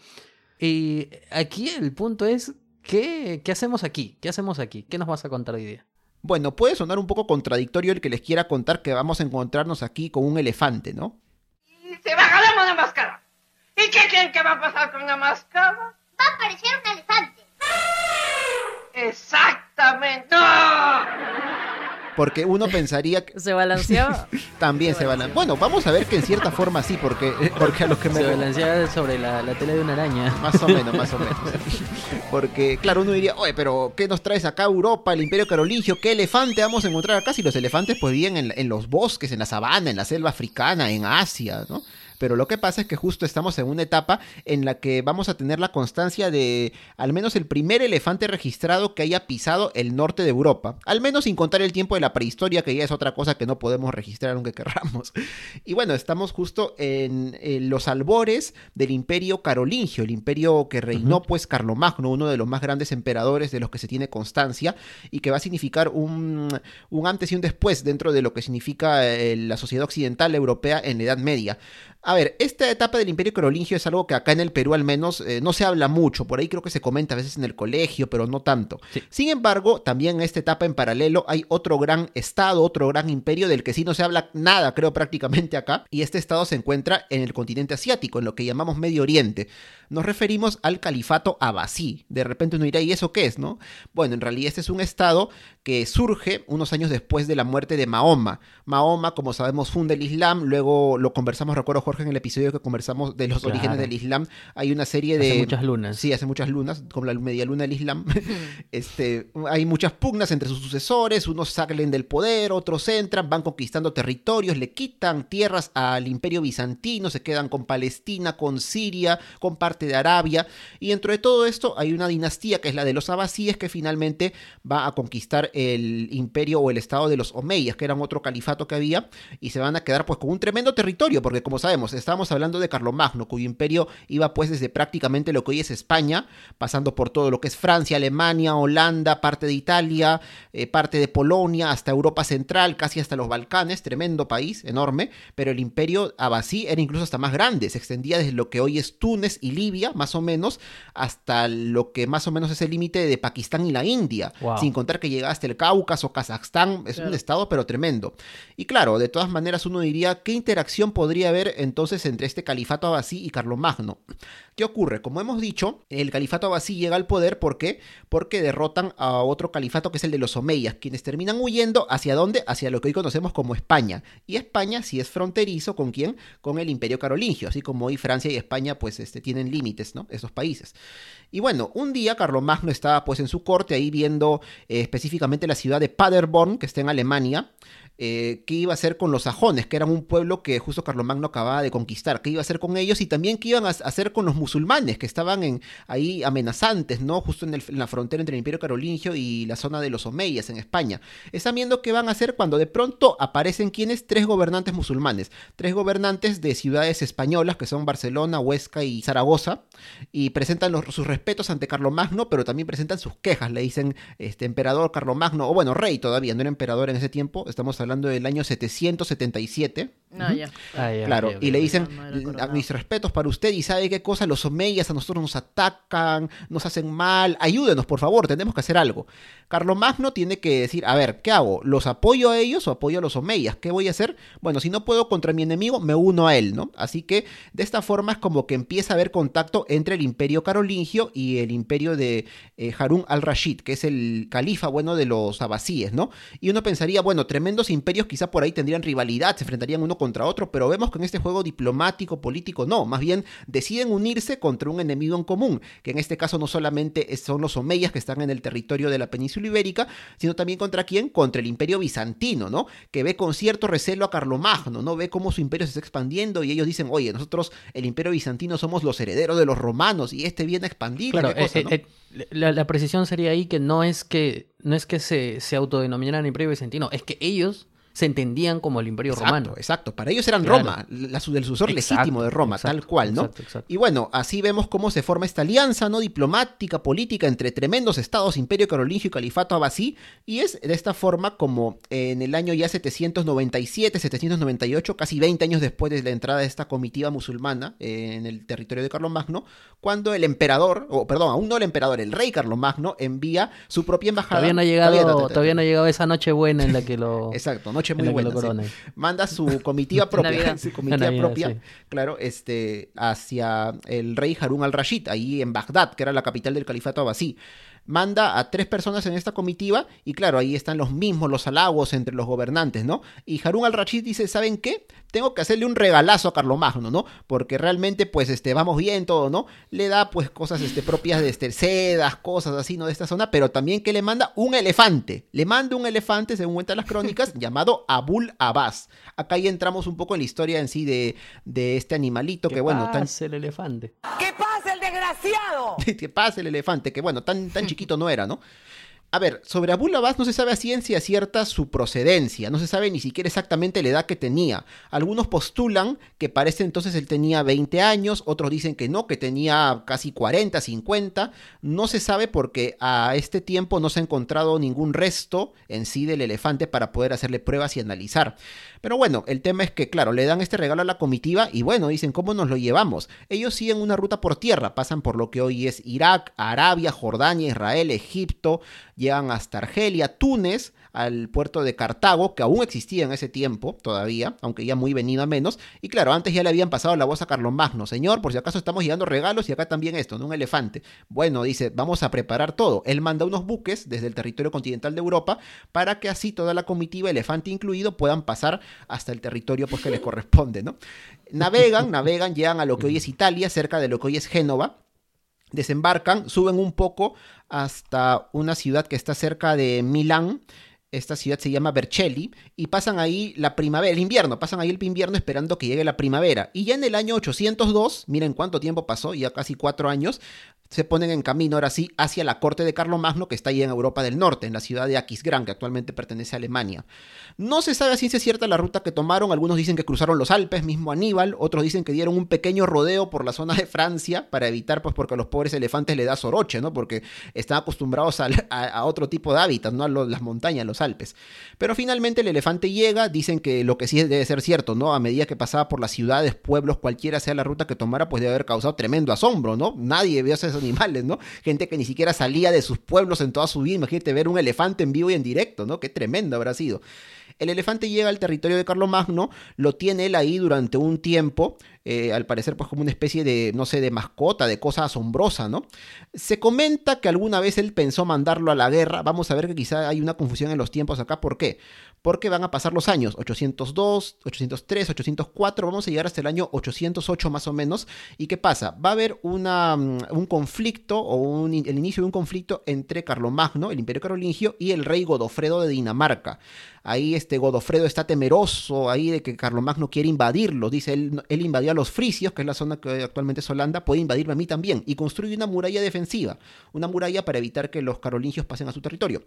Y aquí el punto es: ¿qué, ¿qué hacemos aquí? ¿Qué hacemos aquí? ¿Qué nos vas a contar hoy día? Bueno, puede sonar un poco contradictorio el que les quiera contar que vamos a encontrarnos aquí con un elefante, ¿no? Y se la máscara. ¿Y qué creen que va a pasar con la máscara? Va a aparecer un elefante. Exactamente. Porque uno pensaría que... ¿Se balanceaba? También se, balanceaba. Bueno, vamos a ver que en cierta forma sí, porque, porque a los que me... Se balanceaba sobre la, la tela de una araña. Más o menos, más o menos. Porque, claro, uno diría, oye, pero ¿qué nos traes acá Europa, el Imperio Carolingio? ¿Qué elefante vamos a encontrar acá? Si los elefantes pues viven en, en los bosques, en la sabana, en la selva africana, en Asia, ¿no? Pero lo que pasa es que justo estamos en una etapa en la que vamos a tener la constancia de al menos el primer elefante registrado que haya pisado el norte de Europa. Al menos sin contar el tiempo de la prehistoria, que ya es otra cosa que no podemos registrar aunque querramos. Y bueno, estamos justo en, los albores del imperio carolingio, el imperio que reinó pues Carlomagno, uno de los más grandes emperadores de los que se tiene constancia y que va a significar un, un antes y un después dentro de lo que significa eh, la sociedad occidental europea en la Edad Media. A ver, esta etapa del Imperio Carolingio es algo que acá en el Perú al menos eh, no se habla mucho, por ahí creo que se comenta a veces en el colegio, pero no tanto. Sin embargo, también en esta etapa en paralelo hay otro gran estado, otro gran imperio del que sí no se habla nada, creo prácticamente acá, y este estado se encuentra en el continente asiático, en lo que llamamos Medio Oriente. Nos referimos al califato abasí. De repente uno dirá, ¿y eso qué es, no? Bueno, en realidad este es un estado que surge unos años después de la muerte de Mahoma. Mahoma, como sabemos, funda el Islam, luego lo conversamos, recuerdo Jorge, en el episodio que conversamos de los orígenes del Islam. Hay una serie de... Hace muchas lunas. Sí, hace muchas lunas, como la media luna del Islam. este, hay muchas pugnas entre sus sucesores, unos salen del poder, otros entran, van conquistando territorios, le quitan tierras al imperio bizantino, se quedan con Palestina, con Siria, con parte de Arabia, y dentro de todo esto hay una dinastía que es la de los abasíes que finalmente va a conquistar el imperio o el estado de los omeyas, que eran otro califato que había, y se van a quedar pues con un tremendo territorio, porque como sabemos, estábamos hablando de Carlomagno, cuyo imperio iba pues desde prácticamente lo que hoy es España, pasando por todo lo que es Francia, Alemania, Holanda, parte de Italia, eh, parte de Polonia, hasta Europa Central, casi hasta los Balcanes, tremendo país, enorme, pero el imperio abasí era incluso hasta más grande, se extendía desde lo que hoy es Túnez y Libia, más o menos, hasta lo que más o menos es el límite de Pakistán y la India, sin contar que llega hasta el Cáucaso, Kazajstán, es un estado pero tremendo. Y claro, de todas maneras uno diría, ¿qué interacción podría haber entonces entre este califato abasí y Carlomagno? ¿Qué ocurre? Como hemos dicho, el califato abasí llega al poder, ¿por qué? Porque derrotan a otro califato que es el de los omeyas, quienes terminan huyendo hacia dónde? Hacia lo que hoy conocemos como España. Y España sí es fronterizo con quién? Con el imperio carolingio, así como hoy Francia y España pues este, tienen límites, ¿no? Esos países. Y bueno, un día Carlomagno estaba pues en su corte ahí viendo eh, específicamente la ciudad de Paderborn, que está en Alemania, eh, qué iba a hacer con los sajones, que eran un pueblo que justo Carlomagno acababa de conquistar, qué iba a hacer con ellos y también qué iban a hacer con los musulmanes, que estaban en, ahí amenazantes, ¿no? Justo en, la frontera entre el Imperio Carolingio y la zona de los Omeyas en España. Están viendo qué van a hacer cuando de pronto aparecen quienes, tres gobernantes musulmanes, tres gobernantes de ciudades españolas, que son Barcelona, Huesca y Zaragoza, y presentan sus respetos ante Carlomagno, pero también presentan sus quejas, le dicen, este, emperador Carlomagno, o bueno, rey todavía, no era emperador en ese tiempo, estamos hablando hablando del año 777. Ah, ya. Ah, claro, y le dicen, mis respetos para usted, y sabe qué cosa, los omeyas a nosotros nos atacan, nos hacen mal, ayúdenos, por favor, tenemos que hacer algo. Carlomagno tiene que decir, a ver, ¿qué hago? ¿Los apoyo a ellos o apoyo a los omeyas? ¿Qué voy a hacer? Bueno, si no puedo contra mi enemigo, me uno a él, ¿no? Así que de esta forma es como que empieza a haber contacto entre el imperio carolingio y el imperio de eh, Harun al-Rashid, que es el califa, bueno, de los abasíes, ¿no? Y uno pensaría, bueno, tremendos imperios quizá por ahí tendrían rivalidad, se enfrentarían uno contra otro, pero vemos que en este juego diplomático, político, no, más bien deciden unirse contra un enemigo en común, que en este caso no solamente son los omeyas que están en el territorio de la península ibérica, sino también contra quién? Contra el imperio bizantino, ¿no? Que ve con cierto recelo a Carlomagno, ¿no? Ve cómo su imperio se está expandiendo y ellos dicen, oye, nosotros, el imperio bizantino, somos los herederos de los romanos y este viene a expandir. Claro, eh, eh, la, precisión sería ahí que no es que, no es que se, se autodenominaran imperio bizantino, es que ellos se entendían como el Imperio Romano. Exacto, para ellos eran Roma, la, el sucesor legítimo de Roma, tal cual, ¿no? Y bueno, así vemos cómo se forma esta alianza, ¿no? Diplomática, política entre tremendos estados, Imperio Carolingio y Califato Abasí, y es de esta forma como en el año ya 797, 798, casi 20 años después de la entrada de esta comitiva musulmana en el territorio de Carlomagno, cuando el emperador, o perdón, aún no el emperador, el rey Carlomagno envía su propia embajada. Todavía no ha llegado, todavía, no ha llegado esa noche buena en la que lo... Exacto, noche muy buena. Manda su comitiva propia, su comitiva propia, claro, este, hacia el rey Harun al-Rashid, ahí en Bagdad, que era la capital del califato abasí. Manda a tres personas en esta comitiva y claro, ahí están los mismos, los halagos entre los gobernantes, ¿no? Y Harun al-Rashid dice, ¿saben qué? Tengo que hacerle un regalazo a Carlomagno, ¿no? Porque realmente, pues, este, vamos bien todo, ¿no? Le da, pues, cosas este, propias de este, sedas, cosas así, ¿no? De esta zona, pero también que le manda un elefante. Le manda un elefante, según cuentan las crónicas, llamado Abul Abbas. Acá ya entramos un poco en la historia en sí de, de este animalito que, bueno... Tan... el elefante? ¿Qué pasa el desgraciado? que pase el elefante, que bueno, tan, tan chiquito no era, ¿no? A ver, sobre Abul Abbas no se sabe a ciencia cierta su procedencia, no se sabe ni siquiera exactamente la edad que tenía. Algunos postulan que parece entonces él tenía 20 años, otros dicen que no, que tenía casi 40, 50. No se sabe porque a este tiempo no se ha encontrado ningún resto en sí del elefante para poder hacerle pruebas y analizar. Pero bueno, el tema es que, claro, le dan este regalo a la comitiva y bueno, dicen, ¿cómo nos lo llevamos? Ellos siguen una ruta por tierra, pasan por lo que hoy es Irak, Arabia, Jordania, Israel, Egipto, llegan hasta Argelia, Túnez, al puerto de Cartago, que aún existía en ese tiempo todavía, aunque ya muy venido a menos. Y claro, antes ya le habían pasado la voz a Magno, señor, por si acaso estamos llegando regalos y acá también esto, ¿no? Un elefante. Bueno, dice, vamos a preparar todo. Él manda unos buques desde el territorio continental de Europa para que así toda la comitiva, elefante incluido, puedan pasar hasta el territorio pues, que les corresponde, ¿no? Navegan, navegan, llegan a lo que hoy es Italia, cerca de lo que hoy es Génova desembarcan, suben un poco hasta una ciudad que está cerca de Milán. Esta ciudad se llama Vercelli y pasan ahí la primavera, el invierno, pasan ahí el invierno esperando que llegue la primavera. Y ya en el año 802, miren cuánto tiempo pasó, ya casi cuatro años, se ponen en camino ahora sí hacia la corte de Carlomagno que está ahí en Europa del Norte, en la ciudad de Aquisgrán, que actualmente pertenece a Alemania. No se sabe a ciencia cierta la ruta que tomaron, algunos dicen que cruzaron los Alpes, mismo Aníbal, otros dicen que dieron un pequeño rodeo por la zona de Francia para evitar, pues porque a los pobres elefantes le da soroche, ¿no? Porque están acostumbrados a, otro tipo de hábitat, ¿no? A las montañas, los Alpes. Pero finalmente el elefante llega, dicen que lo que sí debe ser cierto, ¿no? A medida que pasaba por las ciudades, pueblos, cualquiera sea la ruta que tomara, pues debe haber causado tremendo asombro, ¿no? Nadie vio hacer animales, ¿no? Gente que ni siquiera salía de sus pueblos en toda su vida. Imagínate ver un elefante en vivo y en directo, ¿no? Qué tremendo habrá sido. El elefante llega al territorio de Carlomagno, lo tiene él ahí durante un tiempo, eh, al parecer pues como una especie de, no sé, de mascota, de cosa asombrosa, ¿no? Se comenta que alguna vez él pensó mandarlo a la guerra, vamos a ver que quizá hay una confusión en los tiempos acá, ¿por qué? Porque van a pasar los años, 802, 803, 804, vamos a llegar hasta el año 808 más o menos, ¿y qué pasa? Va a haber una, mm, un conflicto o el inicio de un conflicto entre Carlomagno, el imperio carolingio, y el rey Godofredo de Dinamarca. Ahí este Godofredo está temeroso ahí de que Carlomagno quiere invadirlo. Dice, él, él invadió a los frisios, que es la zona que actualmente es Holanda, puede invadirme a mí también. Y construye una muralla defensiva, una muralla para evitar que los carolingios pasen a su territorio.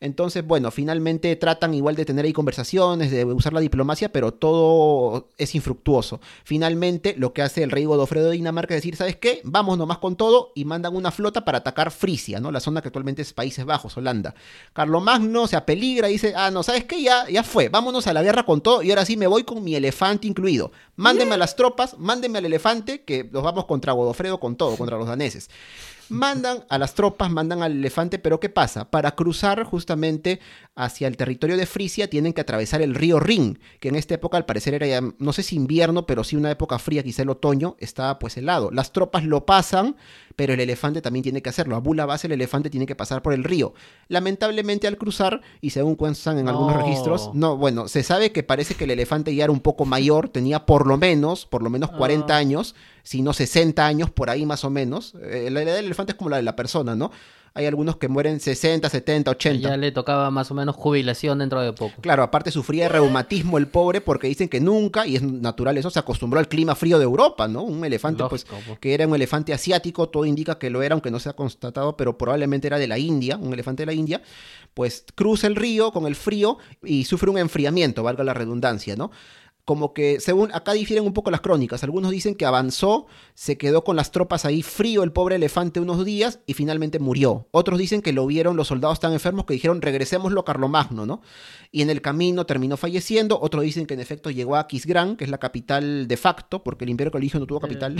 Entonces, bueno, finalmente tratan igual de tener ahí conversaciones, de usar la diplomacia, pero todo es infructuoso. Finalmente, lo que hace el rey Godofredo de Dinamarca es decir, ¿sabes qué? Vamos nomás con todo y mandan una flota para atacar Frisia, ¿no? La zona que actualmente es Países Bajos, Holanda. Carlomagno se apeligra y dice, ah, no, ¿sabes qué? ya, ya fue, vámonos a la guerra con todo y ahora sí me voy con mi elefante incluido. Mándenme a las tropas, mándenme al elefante, que nos vamos contra Godofredo con todo, contra los daneses. Mandan a las tropas, mandan al elefante, pero ¿qué pasa? Para cruzar justamente hacia el territorio de Frisia tienen que atravesar el río Rin, que en esta época al parecer era ya, no sé si invierno, pero sí una época fría, quizá el otoño, estaba pues helado. Las tropas lo pasan, pero el elefante también tiene que hacerlo. A Bula Base el elefante tiene que pasar por el río. Lamentablemente al cruzar, y según cuentan en algunos registros, no, bueno, se sabe que parece que el elefante ya era un poco mayor, tenía por lo menos, por lo menos 40 ah. años, si no 60 años, por ahí más o menos. Eh, la edad del elefante es como la de la persona, ¿no? Hay algunos que mueren 60, 70, 80. Ya le tocaba más o menos jubilación dentro de poco. Claro, aparte sufría de reumatismo el pobre porque dicen que nunca, y es natural eso, se acostumbró al clima frío de Europa, ¿no? Un elefante, pues, pues, que era un elefante asiático, todo indica que lo era, aunque no se ha constatado, pero probablemente era de la India, un elefante de la India, pues cruza el río con el frío y sufre un enfriamiento, valga la redundancia, ¿no? Como que, según acá difieren un poco las crónicas, algunos dicen que avanzó, se quedó con las tropas ahí frío el pobre elefante unos días y finalmente murió. Otros dicen que lo vieron los soldados tan enfermos que dijeron regresémoslo a Carlomagno, ¿no? Y en el camino terminó falleciendo. Otros dicen que en efecto llegó a Aquisgrán, que es la capital de facto, porque el imperio coligio no tuvo capital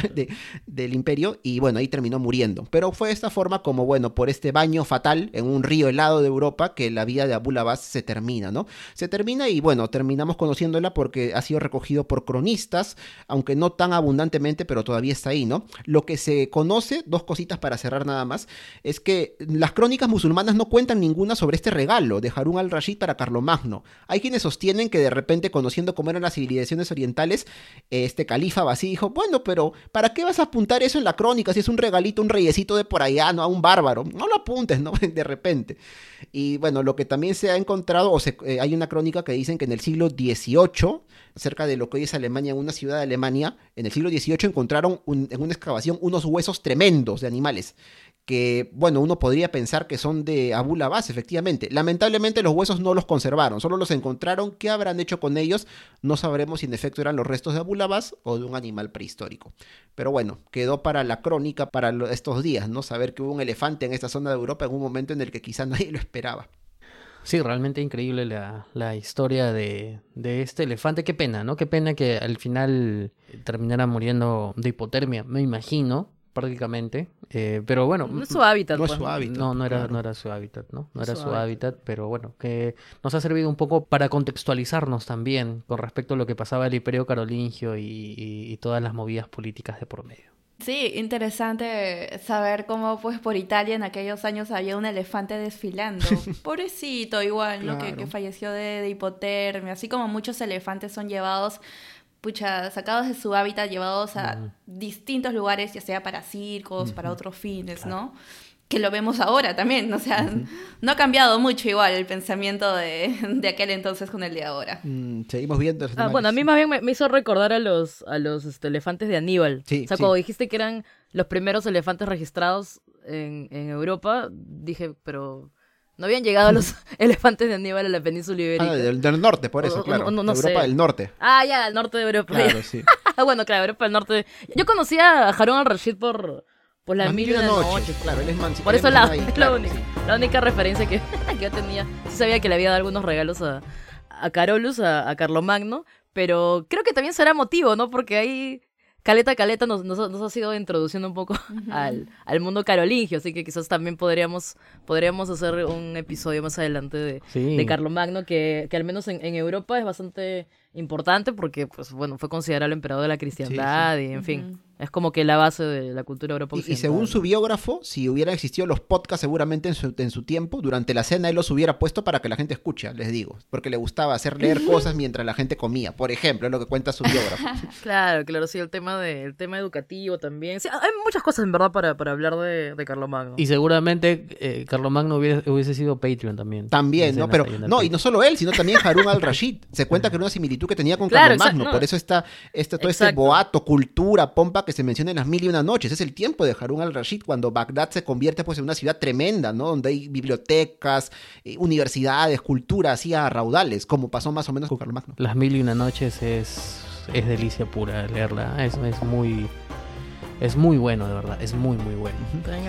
del imperio, y bueno, ahí terminó muriendo. Pero fue de esta forma como, bueno, por este baño fatal en un río helado de Europa, que la vida de Abul Abbas se termina, ¿no? Se termina y bueno, terminamos conociéndola porque ha sido recogido por cronistas, aunque no tan abundantemente, pero todavía está ahí, ¿no? Lo que se conoce, dos cositas para cerrar nada más, es que las crónicas musulmanas no cuentan ninguna sobre este regalo de Harun al-Rashid para Carlomagno. Hay quienes sostienen que de repente, conociendo cómo eran las civilizaciones orientales, este califa Basí dijo, bueno, pero ¿para qué vas a apuntar eso en la crónica si es un regalito, un reyesito de por allá, no a un bárbaro? No lo apuntes, ¿no? De repente. Y bueno, lo que también se ha encontrado, o eh, hay una crónica que dicen que en el siglo XVIII, cerca de lo que hoy es Alemania, en una ciudad de Alemania, en el siglo XVIII encontraron en una excavación unos huesos tremendos de animales que, bueno, uno podría pensar que son de Abu Labás, efectivamente. Lamentablemente los huesos no los conservaron, solo los encontraron. ¿Qué habrán hecho con ellos? No sabremos si en efecto eran los restos de Abu Labás o de un animal prehistórico. Pero bueno, quedó para la crónica para estos días, ¿no? Saber que hubo un elefante en esta zona de Europa en un momento en el que quizá nadie lo esperaba. Sí, realmente increíble la, la historia de, de, este elefante. Qué pena, ¿no? Qué pena que al final terminara muriendo de hipotermia, me imagino prácticamente. Eh, pero bueno. No es su hábitat. No es pues. su hábitat. No, no era, no era su hábitat, ¿no? No era su, hábitat. pero bueno, que nos ha servido un poco para contextualizarnos también con respecto a lo que pasaba el Imperio Carolingio y, todas las movidas políticas de por medio. Sí, interesante saber cómo pues por Italia en aquellos años había un elefante desfilando. Pobrecito igual, ¿no? Que, que falleció de, de hipotermia, así como muchos elefantes son llevados pucha, sacados de su hábitat, llevados a distintos lugares, ya sea para circos, para otros fines, ¿no? Que lo vemos ahora también, o sea, no ha cambiado mucho igual el pensamiento de, de aquel entonces con el de ahora. Mm, seguimos viendo. Ah, bueno, a mí más bien me, hizo recordar a los, a los este, elefantes de Aníbal. o sea, cuando dijiste que eran los primeros elefantes registrados en, en Europa, dije, pero no habían llegado los elefantes de Aníbal a la península ibérica. Ah, del, norte, por eso, claro. No, Europa del norte. Ah, ya, el norte de Europa. Claro, sí. bueno, claro, Europa del norte. Yo conocía a Harun al-Rashid por, por las mil una noches. Claro, él es Por eso la, la, única, referencia que, yo tenía. Sí sabía que le había dado algunos regalos a, a Carolus, a, a Carlomagno, pero creo que también será motivo, ¿no? Porque hay Caleta Caleta nos, nos, ha sido introduciendo un poco al, al, mundo carolingio, así que quizás también podríamos, podríamos hacer un episodio más adelante de, de Carlomagno, que, que al menos en, en, Europa es bastante importante porque, pues bueno, fue considerado el emperador de la cristiandad y, en fin, es como que la base de la cultura europea. Y, según su biógrafo, si hubieran existido los podcasts seguramente en su, en su tiempo, durante la cena él los hubiera puesto para que la gente escuche, les digo, porque le gustaba hacer leer cosas mientras la gente comía, por ejemplo, es lo que cuenta su biógrafo. claro, claro, sí, el tema, de, el tema educativo también. hay muchas cosas en verdad para, para hablar de, de Carlomagno. Y seguramente eh, Carlomagno hubiese, hubiese, sido Patreon también. También, ¿no? Pero, no, y no solo él, sino también Harun al-Rashid. Se cuenta que era una similitud que tenía con Carlomagno, por eso está este, todo este boato, cultura, pompa que se menciona en las mil y una noches. Es el tiempo de Harun al-Rashid cuando Bagdad se convierte pues en una ciudad tremenda, ¿no? Donde hay bibliotecas, eh, universidades, cultura así a raudales, como pasó más o menos con Carlomagno. Las mil y una noches es, es delicia pura leerla, es, es muy... Es muy bueno, de verdad. Es muy, muy bueno.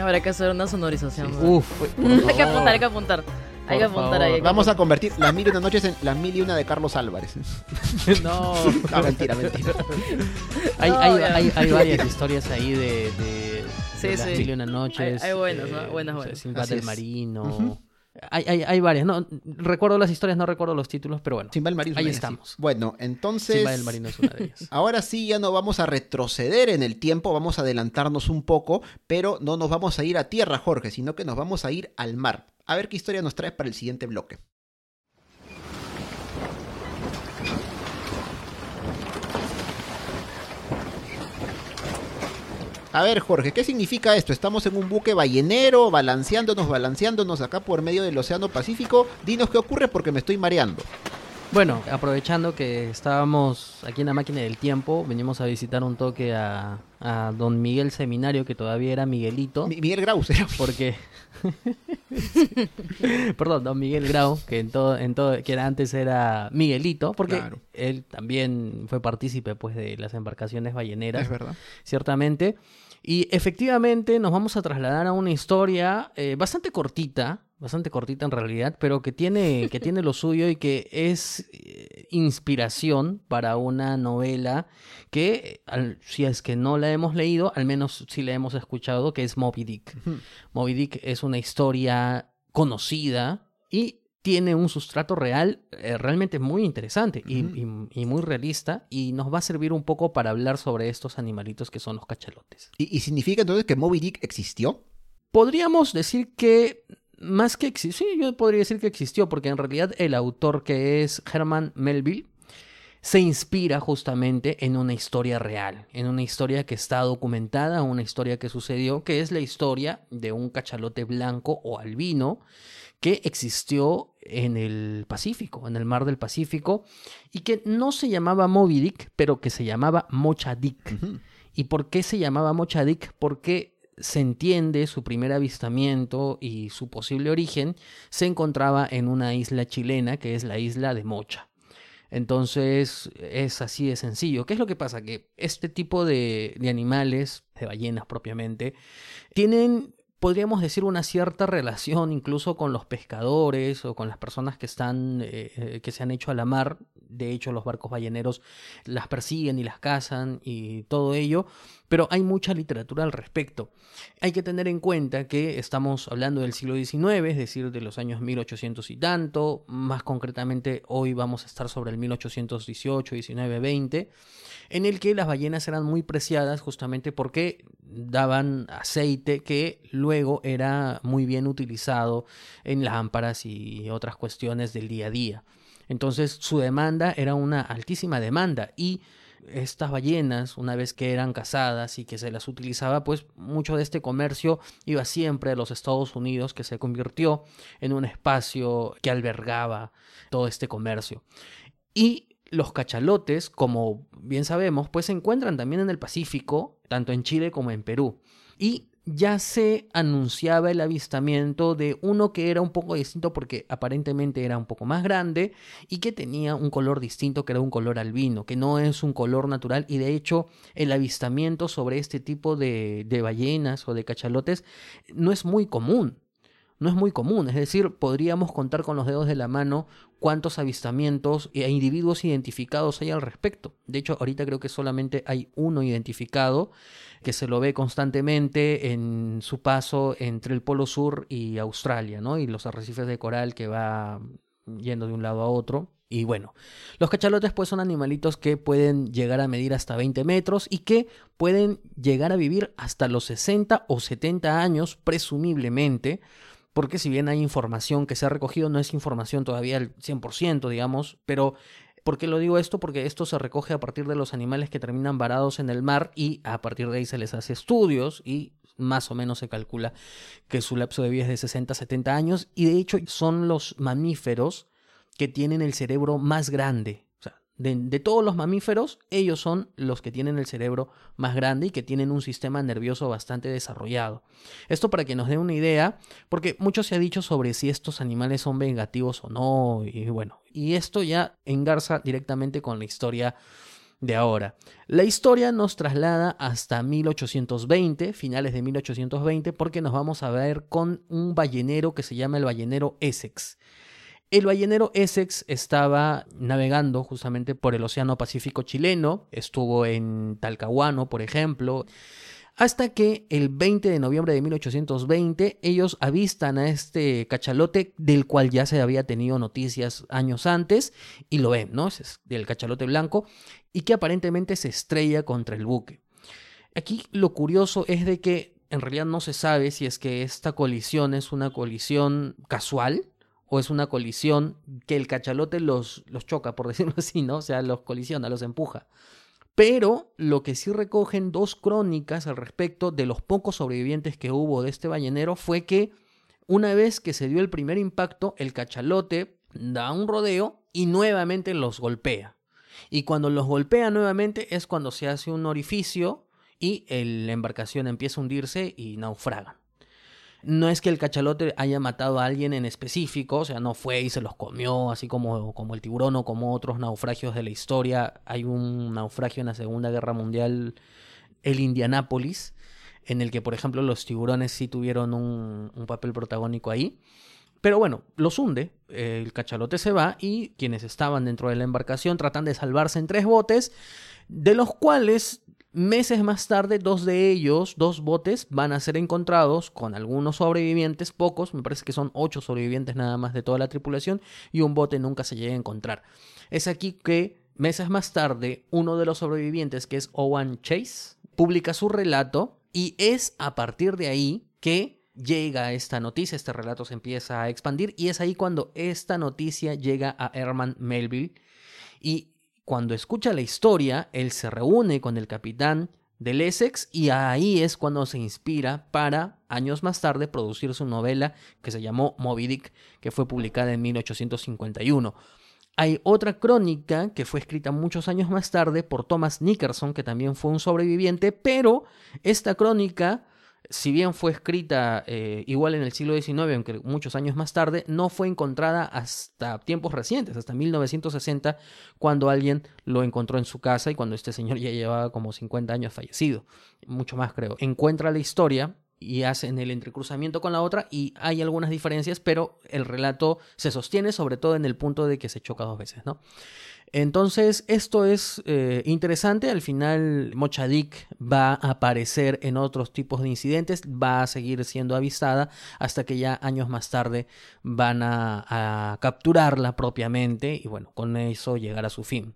habrá que hacer una sonorización. Uf. hay que apuntar, hay que apuntar. Hay que apuntar ahí. Vamos a convertir las mil y una noches en las mil y una de Carlos Álvarez. no. no, mentira, mentira. hay, hay, hay, hay, varias historias ahí de, de, sí, las mil y una noches. Hay, buenas, ¿no? Buenas, buenas. Sin del Marino. Hay, hay, hay, varias, no, recuerdo las historias, no recuerdo los títulos, pero bueno. Simba el Marino. Ahí estamos. Bueno, entonces. Simba el Marino es una de ellas. Ahora sí, ya no vamos a retroceder en el tiempo, vamos a adelantarnos un poco, pero no nos vamos a ir a tierra, Jorge, sino que nos vamos a ir al mar. A ver qué historia nos traes para el siguiente bloque. A ver, Jorge, ¿qué significa esto? Estamos en un buque ballenero, balanceándonos, balanceándonos acá por medio del Océano Pacífico. Dinos qué ocurre porque me estoy mareando. Bueno, aprovechando que estábamos aquí en la máquina del tiempo, venimos a visitar un toque a, don Miguel Seminario, que todavía era Miguelito. Miguel Graus era. Porque... Perdón, don Miguel Grau, que en todo, en todo, que antes era Miguelito, porque él también fue partícipe pues de las embarcaciones balleneras. Es verdad. Ciertamente. Y efectivamente nos vamos a trasladar a una historia eh, bastante cortita, bastante cortita en realidad, pero que tiene, que tiene lo suyo y que es eh, inspiración para una novela que, si es que no la hemos leído, al menos si la hemos escuchado, que es Moby Dick. Moby Dick es una historia conocida y tiene un sustrato real eh, realmente muy interesante y, muy realista y nos va a servir un poco para hablar sobre estos animalitos que son los cachalotes. ¿Y, significa entonces que Moby Dick existió? Podríamos decir que más que existió, sí, yo podría decir que existió porque en realidad el autor que es Herman Melville se inspira justamente en una historia real, en una historia que está documentada, una historia que sucedió, que es la historia de un cachalote blanco o albino que existió en el Pacífico, en el mar del Pacífico, y que no se llamaba Moby Dick, pero que se llamaba Mocha Dick. ¿Y por qué se llamaba Mocha Dick? Porque se entiende su primer avistamiento y su posible origen se encontraba en una isla chilena que es la isla de Mocha. Entonces es así de sencillo. ¿Qué es lo que pasa? Que este tipo de, de animales, de ballenas propiamente, tienen podríamos decir, una cierta relación incluso con los pescadores o con las personas que están, eh, eh, que se han hecho a la mar. De hecho, los barcos balleneros las persiguen y las cazan y todo ello, pero hay mucha literatura al respecto. Hay que tener en cuenta que estamos hablando del siglo XIX, es decir, de los años 1800 y tanto, más concretamente hoy vamos a estar sobre el 1818, 19, 20 en el que las ballenas eran muy preciadas justamente porque daban aceite que luego era muy bien utilizado en lámparas y otras cuestiones del día a día. Entonces su demanda era una altísima demanda y estas ballenas, una vez que eran cazadas y que se las utilizaba, pues mucho de este comercio iba siempre a los Estados Unidos, que se convirtió en un espacio que albergaba todo este comercio. Y los cachalotes, como bien sabemos, pues se encuentran también en el Pacífico, tanto en Chile como en Perú. Y ya se anunciaba el avistamiento de uno que era un poco distinto porque aparentemente era un poco más grande y que tenía un color distinto que era un color albino, que no es un color natural. Y de hecho el avistamiento sobre este tipo de, de ballenas o de cachalotes no es muy común no es muy común, es decir, podríamos contar con los dedos de la mano cuántos avistamientos e individuos identificados hay al respecto. De hecho, ahorita creo que solamente hay uno identificado que se lo ve constantemente en su paso entre el Polo Sur y Australia, ¿no? Y los arrecifes de coral que va yendo de un lado a otro. Y bueno, los cachalotes pues son animalitos que pueden llegar a medir hasta 20 metros y que pueden llegar a vivir hasta los 60 o 70 años presumiblemente porque si bien hay información que se ha recogido, no es información todavía al 100%, digamos, pero ¿por qué lo digo esto? Porque esto se recoge a partir de los animales que terminan varados en el mar y a partir de ahí se les hace estudios y más o menos se calcula que su lapso de vida es de 60 a 70 años y de hecho son los mamíferos que tienen el cerebro más grande de, todos los mamíferos, ellos son los que tienen el cerebro más grande y que tienen un sistema nervioso bastante desarrollado. Esto para que nos dé una idea, porque mucho se ha dicho sobre si estos animales son vengativos o no, y bueno, y esto ya engarza directamente con la historia de ahora. La historia nos traslada hasta 1820, finales de 1820, porque nos vamos a ver con un ballenero que se llama el ballenero Essex. El ballenero Essex estaba navegando justamente por el Océano Pacífico chileno, estuvo en Talcahuano, por ejemplo, hasta que el 20 de noviembre de 1820 ellos avistan a este cachalote del cual ya se había tenido noticias años antes y lo ven, ¿no? Es del cachalote blanco y que aparentemente se estrella contra el buque. Aquí lo curioso es de que en realidad no se sabe si es que esta colisión es una colisión casual, o es una colisión que el cachalote los, los choca, por decirlo así, ¿no? O sea, los colisiona, los empuja. Pero lo que sí recogen dos crónicas al respecto de los pocos sobrevivientes que hubo de este ballenero fue que una vez que se dio el primer impacto, el cachalote da un rodeo y nuevamente los golpea. Y cuando los golpea nuevamente es cuando se hace un orificio y la embarcación empieza a hundirse y naufraga. No es que el cachalote haya matado a alguien en específico, o sea, no fue y se los comió, así como, como el tiburón o como otros naufragios de la historia. Hay un naufragio en la Segunda Guerra Mundial, el Indianápolis, en el que, por ejemplo, los tiburones sí tuvieron un, un papel protagónico ahí. Pero bueno, los hunde, el cachalote se va y quienes estaban dentro de la embarcación tratan de salvarse en tres botes, de los cuales Meses más tarde, dos de ellos, dos botes, van a ser encontrados con algunos sobrevivientes, pocos, me parece que son ocho sobrevivientes nada más de toda la tripulación, y un bote nunca se llega a encontrar. Es aquí que, meses más tarde, uno de los sobrevivientes, que es Owen Chase, publica su relato, y es a partir de ahí que llega esta noticia, este relato se empieza a expandir, y es ahí cuando esta noticia llega a Herman Melville, y cuando escucha la historia, él se reúne con el capitán del Essex y ahí es cuando se inspira para, años más tarde, producir su novela que se llamó Moby Dick, que fue publicada en 1851. Hay otra crónica que fue escrita muchos años más tarde por Thomas Nickerson, que también fue un sobreviviente, pero esta crónica si bien fue escrita eh, igual en el siglo XIX, aunque muchos años más tarde, no fue encontrada hasta tiempos recientes, hasta 1960, cuando alguien lo encontró en su casa y cuando este señor ya llevaba como 50 años fallecido, mucho más creo. Encuentra la historia y hacen el entrecruzamiento con la otra y hay algunas diferencias, pero el relato se sostiene sobre todo en el punto de que se choca dos veces, ¿no? Entonces, esto es eh, interesante. Al final, Mochadik va a aparecer en otros tipos de incidentes, va a seguir siendo avistada hasta que ya años más tarde van a, capturarla propiamente y bueno, con eso llegar a su fin.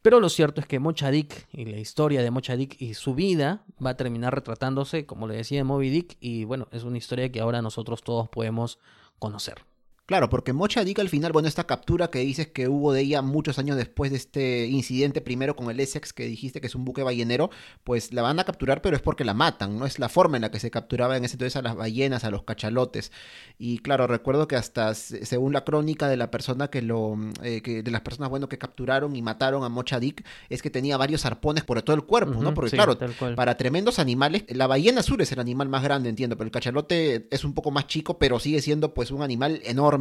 Pero lo cierto es que Mochadik y la historia de Mochadik y su vida va a terminar retratándose, como le decía Moby Dick, y bueno, es una historia que ahora nosotros todos podemos conocer. Claro, porque Mocha Dick al final, bueno, esta captura que dices que hubo de ella muchos años después de este incidente, primero con el Essex, que dijiste que es un buque ballenero, pues la van a capturar, pero es porque la matan, no es la forma en la que se capturaba en ese entonces a las ballenas, a los cachalotes. Y claro, recuerdo que hasta según la crónica de la persona que lo, eh, que, de las personas, bueno, que capturaron y mataron a Mocha Dick, es que tenía varios arpones por todo el cuerpo, ¿no? Porque claro, para tremendos animales, la ballena azul es el animal más grande, entiendo, pero el cachalote es un poco más chico, pero sigue siendo pues un animal enorme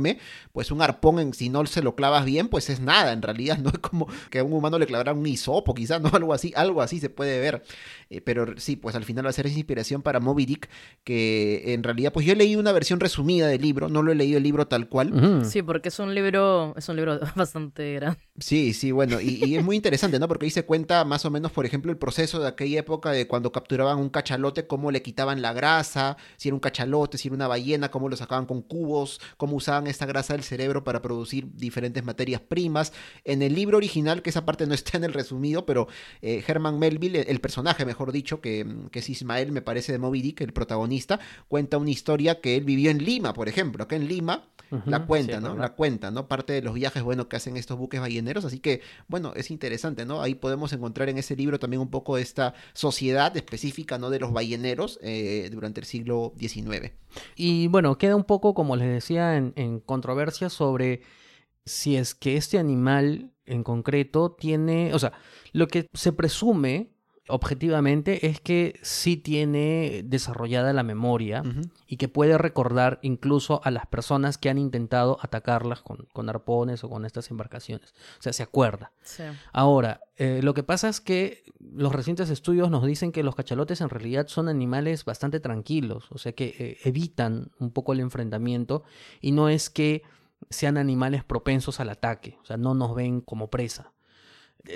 pues un arpón, en, si no se lo clavas bien, pues es nada, en realidad no es como que a un humano le clavara un hisopo, quizás, ¿no? Algo así, algo así se puede ver. Eh, pero sí, pues al final va a ser esa inspiración para Moby Dick, que en realidad, pues yo leí una versión resumida del libro, no lo he leído el libro tal cual. Sí, porque es un libro, es un libro bastante grande. Sí, sí, bueno, y, es muy interesante, ¿no? Porque ahí se cuenta más o menos, por ejemplo, el proceso de aquella época de cuando capturaban un cachalote, cómo le quitaban la grasa, si era un cachalote, si era una ballena, cómo lo sacaban con cubos, cómo usaban esta grasa del cerebro para producir diferentes materias primas. En el libro original, que esa parte no está en el resumido, pero eh, Herman Melville, el personaje, mejor dicho, que, que, es Ismael, me parece, de Moby Dick, el protagonista, cuenta una historia que él vivió en Lima, por ejemplo. Acá en Lima la cuenta, ¿no? La cuenta, ¿no? Parte de los viajes, bueno, que hacen estos buques balleneros. Así que, bueno, es interesante, ¿no? Ahí podemos encontrar en ese libro también un poco esta sociedad específica, ¿no? De los balleneros eh, durante el siglo XIX. Y bueno, queda un poco, como les decía, en, en controversia sobre si es que este animal en concreto tiene, o sea, lo que se presume objetivamente es que sí tiene desarrollada la memoria y que puede recordar incluso a las personas que han intentado atacarlas con, arpones o con estas embarcaciones. O sea, se acuerda. Ahora, eh, lo que pasa es que los recientes estudios nos dicen que los cachalotes en realidad son animales bastante tranquilos, o sea que eh, evitan un poco el enfrentamiento y no es que sean animales propensos al ataque, o sea, no nos ven como presa.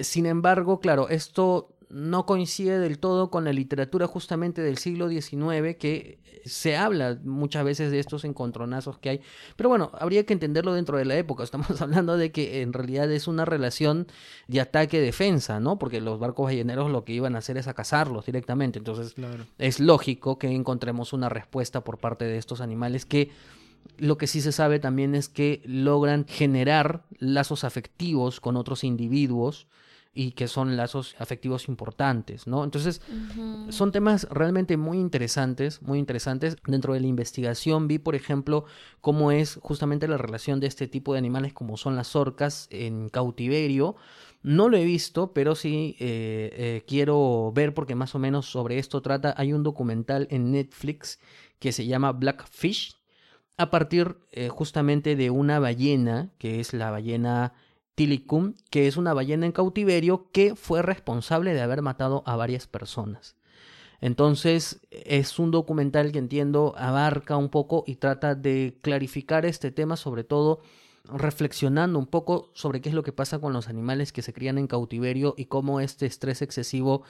Sin embargo, claro, esto no coincide del todo con la literatura justamente del siglo XIX, que se habla muchas veces de estos encontronazos que hay. Pero bueno, habría que entenderlo dentro de la época. Estamos hablando de que en realidad es una relación de ataque-defensa, ¿no? Porque los barcos balleneros lo que iban a hacer es a cazarlos directamente. Entonces es lógico que encontremos una respuesta por parte de estos animales que lo que sí se sabe también es que logran generar lazos afectivos con otros individuos y que son lazos afectivos importantes, ¿no? Entonces, son temas realmente muy interesantes, muy interesantes. Dentro de la investigación vi, por ejemplo, cómo es justamente la relación de este tipo de animales como son las orcas en cautiverio. No lo he visto, pero sí eh, eh, quiero ver porque más o menos sobre esto trata. Hay un documental en Netflix que se llama Blackfish, a partir eh, justamente de una ballena, que es la ballena Tilicum, que es una ballena en cautiverio que fue responsable de haber matado a varias personas. Entonces es un documental que entiendo abarca un poco y trata de clarificar este tema, sobre todo reflexionando un poco sobre qué es lo que pasa con los animales que se crían en cautiverio y cómo este estrés excesivo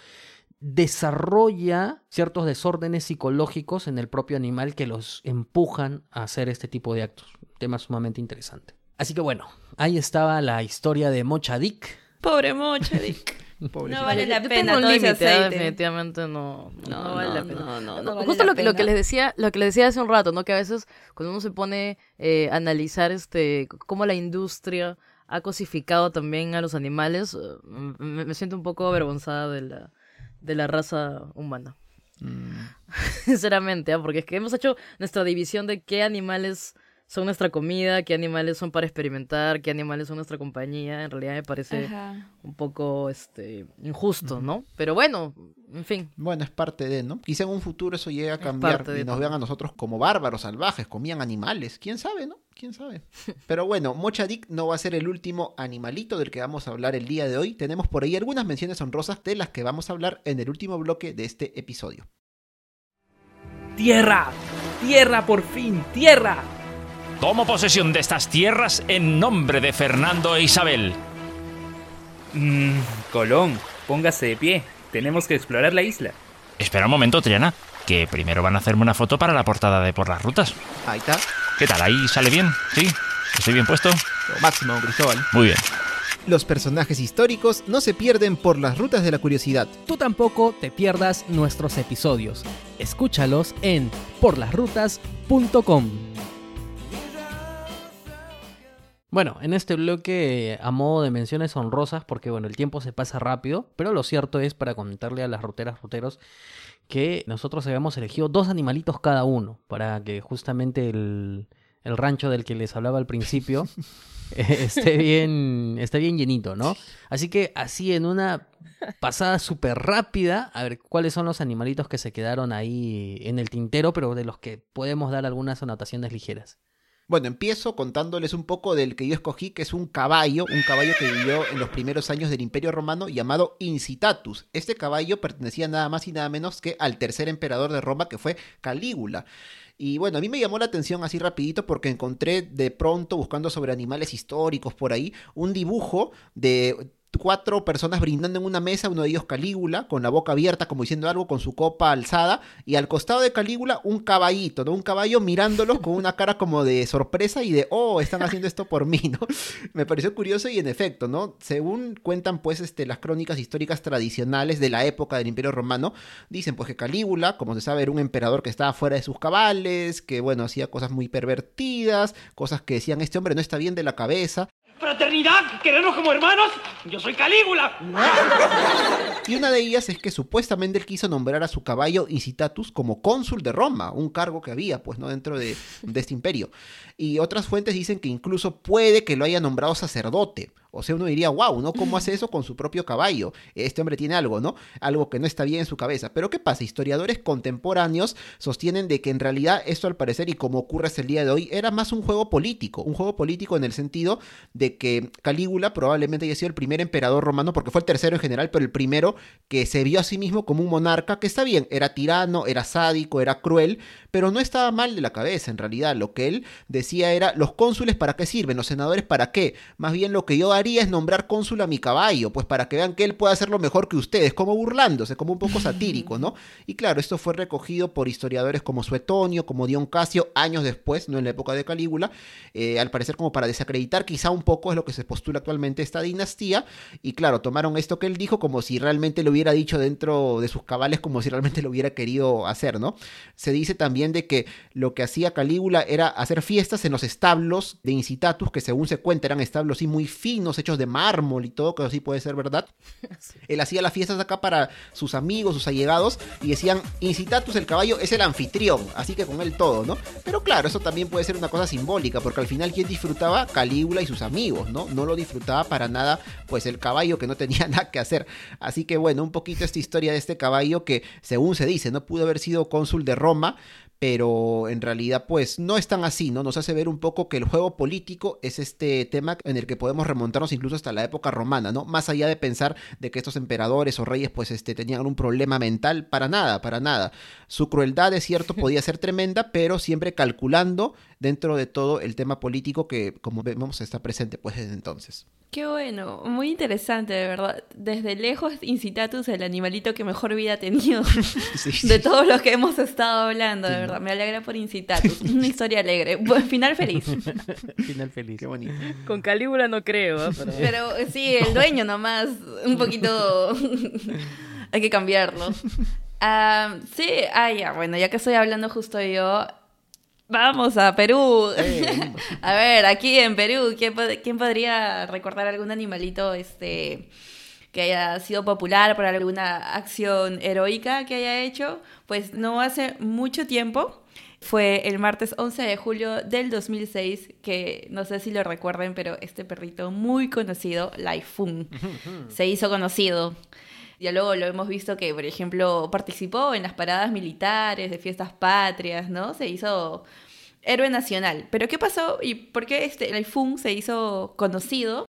desarrolla ciertos desórdenes psicológicos en el propio animal que los empujan a hacer este tipo de actos. Tema sumamente interesante. Así que bueno, ahí estaba la historia de Mochadik. Pobre Mochadik. No vale la pena todo límite, definitivamente no, no, vale la pena. Justo lo, que, lo que les decía, lo que les decía hace un rato, ¿no? Que a veces cuando uno se pone eh, a analizar este cómo la industria ha cosificado también a los animales, eh, me, siento un poco avergonzada de la, de la raza humana. Mm. Sinceramente, ¿ah? porque es que hemos hecho nuestra división de qué animales son nuestra comida, qué animales son para experimentar, qué animales son nuestra compañía. En realidad me parece un poco este injusto, ¿no? Pero bueno, en fin. Bueno, es parte de, ¿no? Quizá en un futuro eso llegue a cambiar y nos vean a nosotros como bárbaros salvajes, comían animales. ¿Quién sabe, no? ¿Quién sabe? Pero bueno, Mochadik no va a ser el último animalito del que vamos a hablar el día de hoy. Tenemos por ahí algunas menciones honrosas de las que vamos a hablar en el último bloque de este episodio. Tierra, tierra por fin, tierra Tomo posesión de estas tierras en nombre de Fernando e Isabel. Mmm, Colón, póngase de pie. Tenemos que explorar la isla. Espera un momento, Triana, que primero van a hacerme una foto para la portada de Por las Rutas. Ahí está. ¿Qué tal? ¿Ahí sale bien? ¿Sí? ¿Estoy bien puesto? Lo máximo, Cristóbal. Muy bien. Los personajes históricos no se pierden por las rutas de la curiosidad. Tú tampoco te pierdas nuestros episodios. Escúchalos en porlasrutas.com. Bueno, en este bloque, a modo de menciones honrosas, porque bueno, el tiempo se pasa rápido, pero lo cierto es para comentarle a las ruteras, ruteros, que nosotros habíamos elegido dos animalitos cada uno, para que justamente el, el rancho del que les hablaba al principio esté, bien, esté bien llenito, ¿no? Así que así en una pasada súper rápida, a ver cuáles son los animalitos que se quedaron ahí en el tintero, pero de los que podemos dar algunas anotaciones ligeras. Bueno, empiezo contándoles un poco del que yo escogí, que es un caballo, un caballo que vivió en los primeros años del Imperio Romano llamado Incitatus. Este caballo pertenecía nada más y nada menos que al tercer emperador de Roma, que fue Calígula. Y bueno, a mí me llamó la atención así rapidito porque encontré de pronto, buscando sobre animales históricos por ahí, un dibujo de cuatro personas brindando en una mesa, uno de ellos Calígula, con la boca abierta como diciendo algo, con su copa alzada, y al costado de Calígula un caballito, ¿no? Un caballo mirándolos con una cara como de sorpresa y de, oh, están haciendo esto por mí, ¿no? Me pareció curioso y en efecto, ¿no? Según cuentan pues este, las crónicas históricas tradicionales de la época del Imperio Romano, dicen pues que Calígula, como se sabe, era un emperador que estaba fuera de sus cabales, que bueno, hacía cosas muy pervertidas, cosas que decían, este hombre no está bien de la cabeza, fraternidad, querernos como hermanos. Yo soy Calígula. Y una de ellas es que supuestamente él quiso nombrar a su caballo Incitatus como cónsul de Roma, un cargo que había, pues, ¿no? Dentro de, de este imperio. Y otras fuentes dicen que incluso puede que lo haya nombrado sacerdote. O sea, uno diría, wow, ¿no? ¿Cómo hace eso con su propio caballo? Este hombre tiene algo, ¿no? Algo que no está bien en su cabeza. Pero ¿qué pasa? Historiadores contemporáneos sostienen de que en realidad esto al parecer, y como ocurre hasta el día de hoy, era más un juego político. Un juego político en el sentido de que Calígula probablemente haya sido el primer emperador romano, porque fue el tercero en general, pero el primero que se vio a sí mismo como un monarca, que está bien, era tirano, era sádico, era cruel, pero no estaba mal de la cabeza en realidad. Lo que él decía era, los cónsules para qué sirven, los senadores para qué. Más bien lo que yo haría es nombrar cónsul a mi caballo, pues para que vean que él puede hacerlo mejor que ustedes, como burlándose, como un poco satírico, ¿no? Y claro, esto fue recogido por historiadores como Suetonio, como Dion Casio, años después, no en la época de Calígula, eh, al parecer como para desacreditar quizá un poco es lo que se postula actualmente esta dinastía, y claro, tomaron esto que él dijo como si realmente lo hubiera dicho dentro de sus cabales, como si realmente lo hubiera querido hacer, ¿no? Se dice también de que lo que hacía Calígula era hacer fiestas en los establos de Incitatus, que según se cuenta eran establos así muy finos, hechos de mármol y todo, que así puede ser verdad. Él hacía las fiestas acá para sus amigos, sus allegados, y decían, Incitatus el caballo es el anfitrión, así que con él todo, ¿no? Pero claro, eso también puede ser una cosa simbólica, porque al final quien disfrutaba Calígula y sus amigos, ¿no? No lo disfrutaba para nada, pues el caballo que no tenía nada que hacer. Así que bueno, un poquito esta historia de este caballo que, según se dice, no pudo haber sido cónsul de Roma, pero en realidad pues no es tan así, ¿no? Nos hace ver un poco que el juego político es este tema en el que podemos remontarnos incluso hasta la época romana, ¿no? Más allá de pensar de que estos emperadores o reyes pues este, tenían un problema mental, para nada, para nada. Su crueldad, es cierto, podía ser tremenda, pero siempre calculando dentro de todo el tema político que, como vemos, está presente pues desde entonces. Qué bueno, muy interesante, de verdad. Desde lejos, Incitatus, el animalito que mejor vida ha tenido de todos los que hemos estado hablando, de verdad. Me alegra por Incitatus. Una historia alegre. final feliz. final feliz. Qué bonito. Con Calígula no creo. ¿eh? Pero... sí, el dueño nomás. Un poquito. Hay que cambiarlo. Ah, sí, ah, ya, bueno, ya que estoy hablando justo yo, Vamos a Perú. a ver, aquí en Perú, ¿quién, podría recordar algún animalito este, que haya sido popular por alguna acción heroica que haya hecho? Pues no hace mucho tiempo. Fue el martes 11 de julio del 2006, que no sé si lo recuerden, pero este perrito muy conocido, Laifun, se hizo conocido. Ya luego lo hemos visto que, por ejemplo, participó en las paradas militares de fiestas patrias, ¿no? Se hizo héroe nacional. Pero ¿qué pasó y por qué este, el Fun se hizo conocido?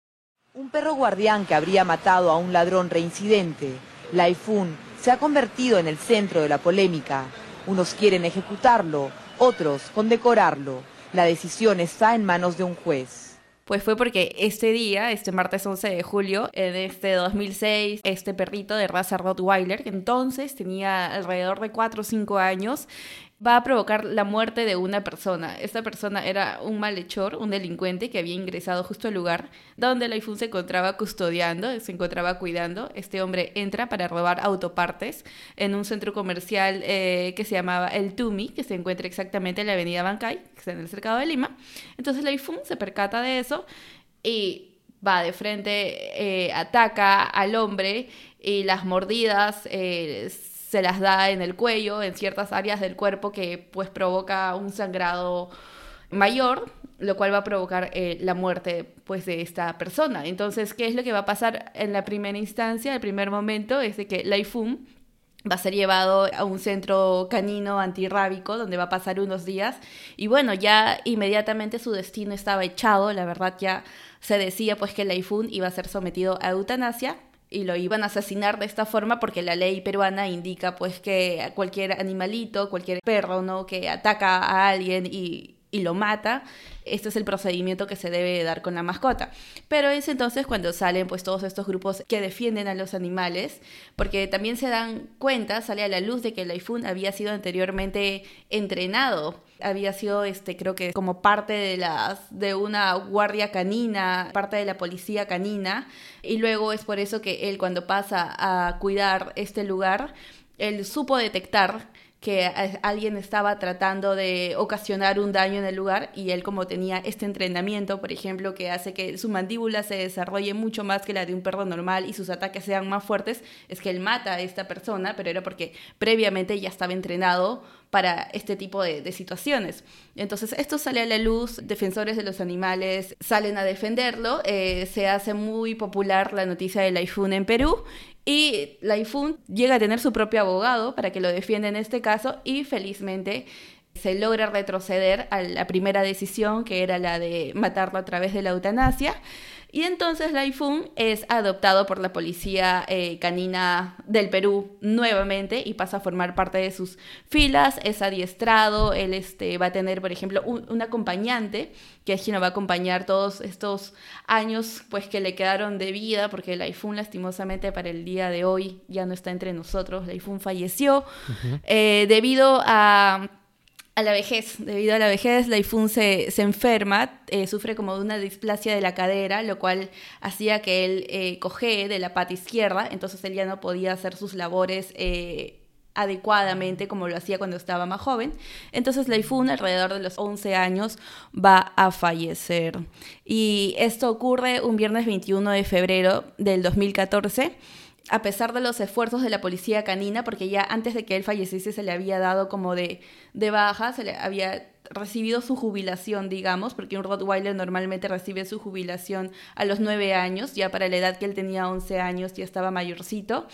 Un perro guardián que habría matado a un ladrón reincidente, Laifun, se ha convertido en el centro de la polémica. Unos quieren ejecutarlo, otros condecorarlo. La decisión está en manos de un juez. Pues fue porque este día, este martes 11 de julio, en este 2006, este perrito de raza Rottweiler, que entonces tenía alrededor de 4 o 5 años, va a provocar la muerte de una persona. Esta persona era un malhechor, un delincuente que había ingresado justo al lugar donde el iPhone se encontraba custodiando, se encontraba cuidando. Este hombre entra para robar autopartes en un centro comercial eh, que se llamaba El Tumi, que se encuentra exactamente en la avenida Bancay, que está en el cercado de Lima. Entonces el iPhone se percata de eso y va de frente, eh, ataca al hombre y las mordidas eh, se las da en el cuello, en ciertas áreas del cuerpo que pues provoca un sangrado mayor, lo cual va a provocar eh, la muerte pues de esta persona. Entonces, ¿qué es lo que va a pasar en la primera instancia? El primer momento es de que Laifun va a ser llevado a un centro canino antirrábico donde va a pasar unos días y bueno, ya inmediatamente su destino estaba echado, la verdad ya se decía pues que Laifun iba a ser sometido a eutanasia y lo iban a asesinar de esta forma porque la ley peruana indica pues que cualquier animalito, cualquier perro, ¿no? que ataca a alguien y, y lo mata, este es el procedimiento que se debe dar con la mascota. Pero es entonces cuando salen pues todos estos grupos que defienden a los animales, porque también se dan cuenta, sale a la luz de que el iPhone había sido anteriormente entrenado, había sido este creo que como parte de las de una guardia canina, parte de la policía canina. Y luego es por eso que él cuando pasa a cuidar este lugar, él supo detectar que alguien estaba tratando de ocasionar un daño en el lugar y él como tenía este entrenamiento, por ejemplo, que hace que su mandíbula se desarrolle mucho más que la de un perro normal y sus ataques sean más fuertes, es que él mata a esta persona, pero era porque previamente ya estaba entrenado para este tipo de, situaciones. Entonces, esto sale a la luz, defensores de los animales salen a defenderlo, eh, se hace muy popular la noticia del iPhone en Perú y la iPhone llega a tener su propio abogado para que lo defienda en este caso y felizmente se logra retroceder a la primera decisión que era la de matarlo a través de la eutanasia. Y entonces Laifun es adoptado por la policía eh, canina del Perú nuevamente y pasa a formar parte de sus filas, es adiestrado, él este, va a tener, por ejemplo, un, acompañante, que es quien lo va a acompañar todos estos años pues, que le quedaron de vida, porque Laifun lastimosamente para el día de hoy ya no está entre nosotros, Laifun falleció eh, debido a a la vejez. Debido a la vejez, Laifun se, se enferma, eh, sufre como de una displasia de la cadera, lo cual hacía que él eh, coge de la pata izquierda, entonces él ya no podía hacer sus labores eh, adecuadamente como lo hacía cuando estaba más joven. Entonces Laifun, alrededor de los 11 años, va a fallecer. Y esto ocurre un viernes 21 de febrero del 2014 a pesar de los esfuerzos de la policía canina, porque ya antes de que él falleciese se le había dado como de, de baja, se le había recibido su jubilación, digamos, porque un Rottweiler normalmente recibe su jubilación a los nueve años, ya para la edad que él tenía 11 años ya estaba mayorcito.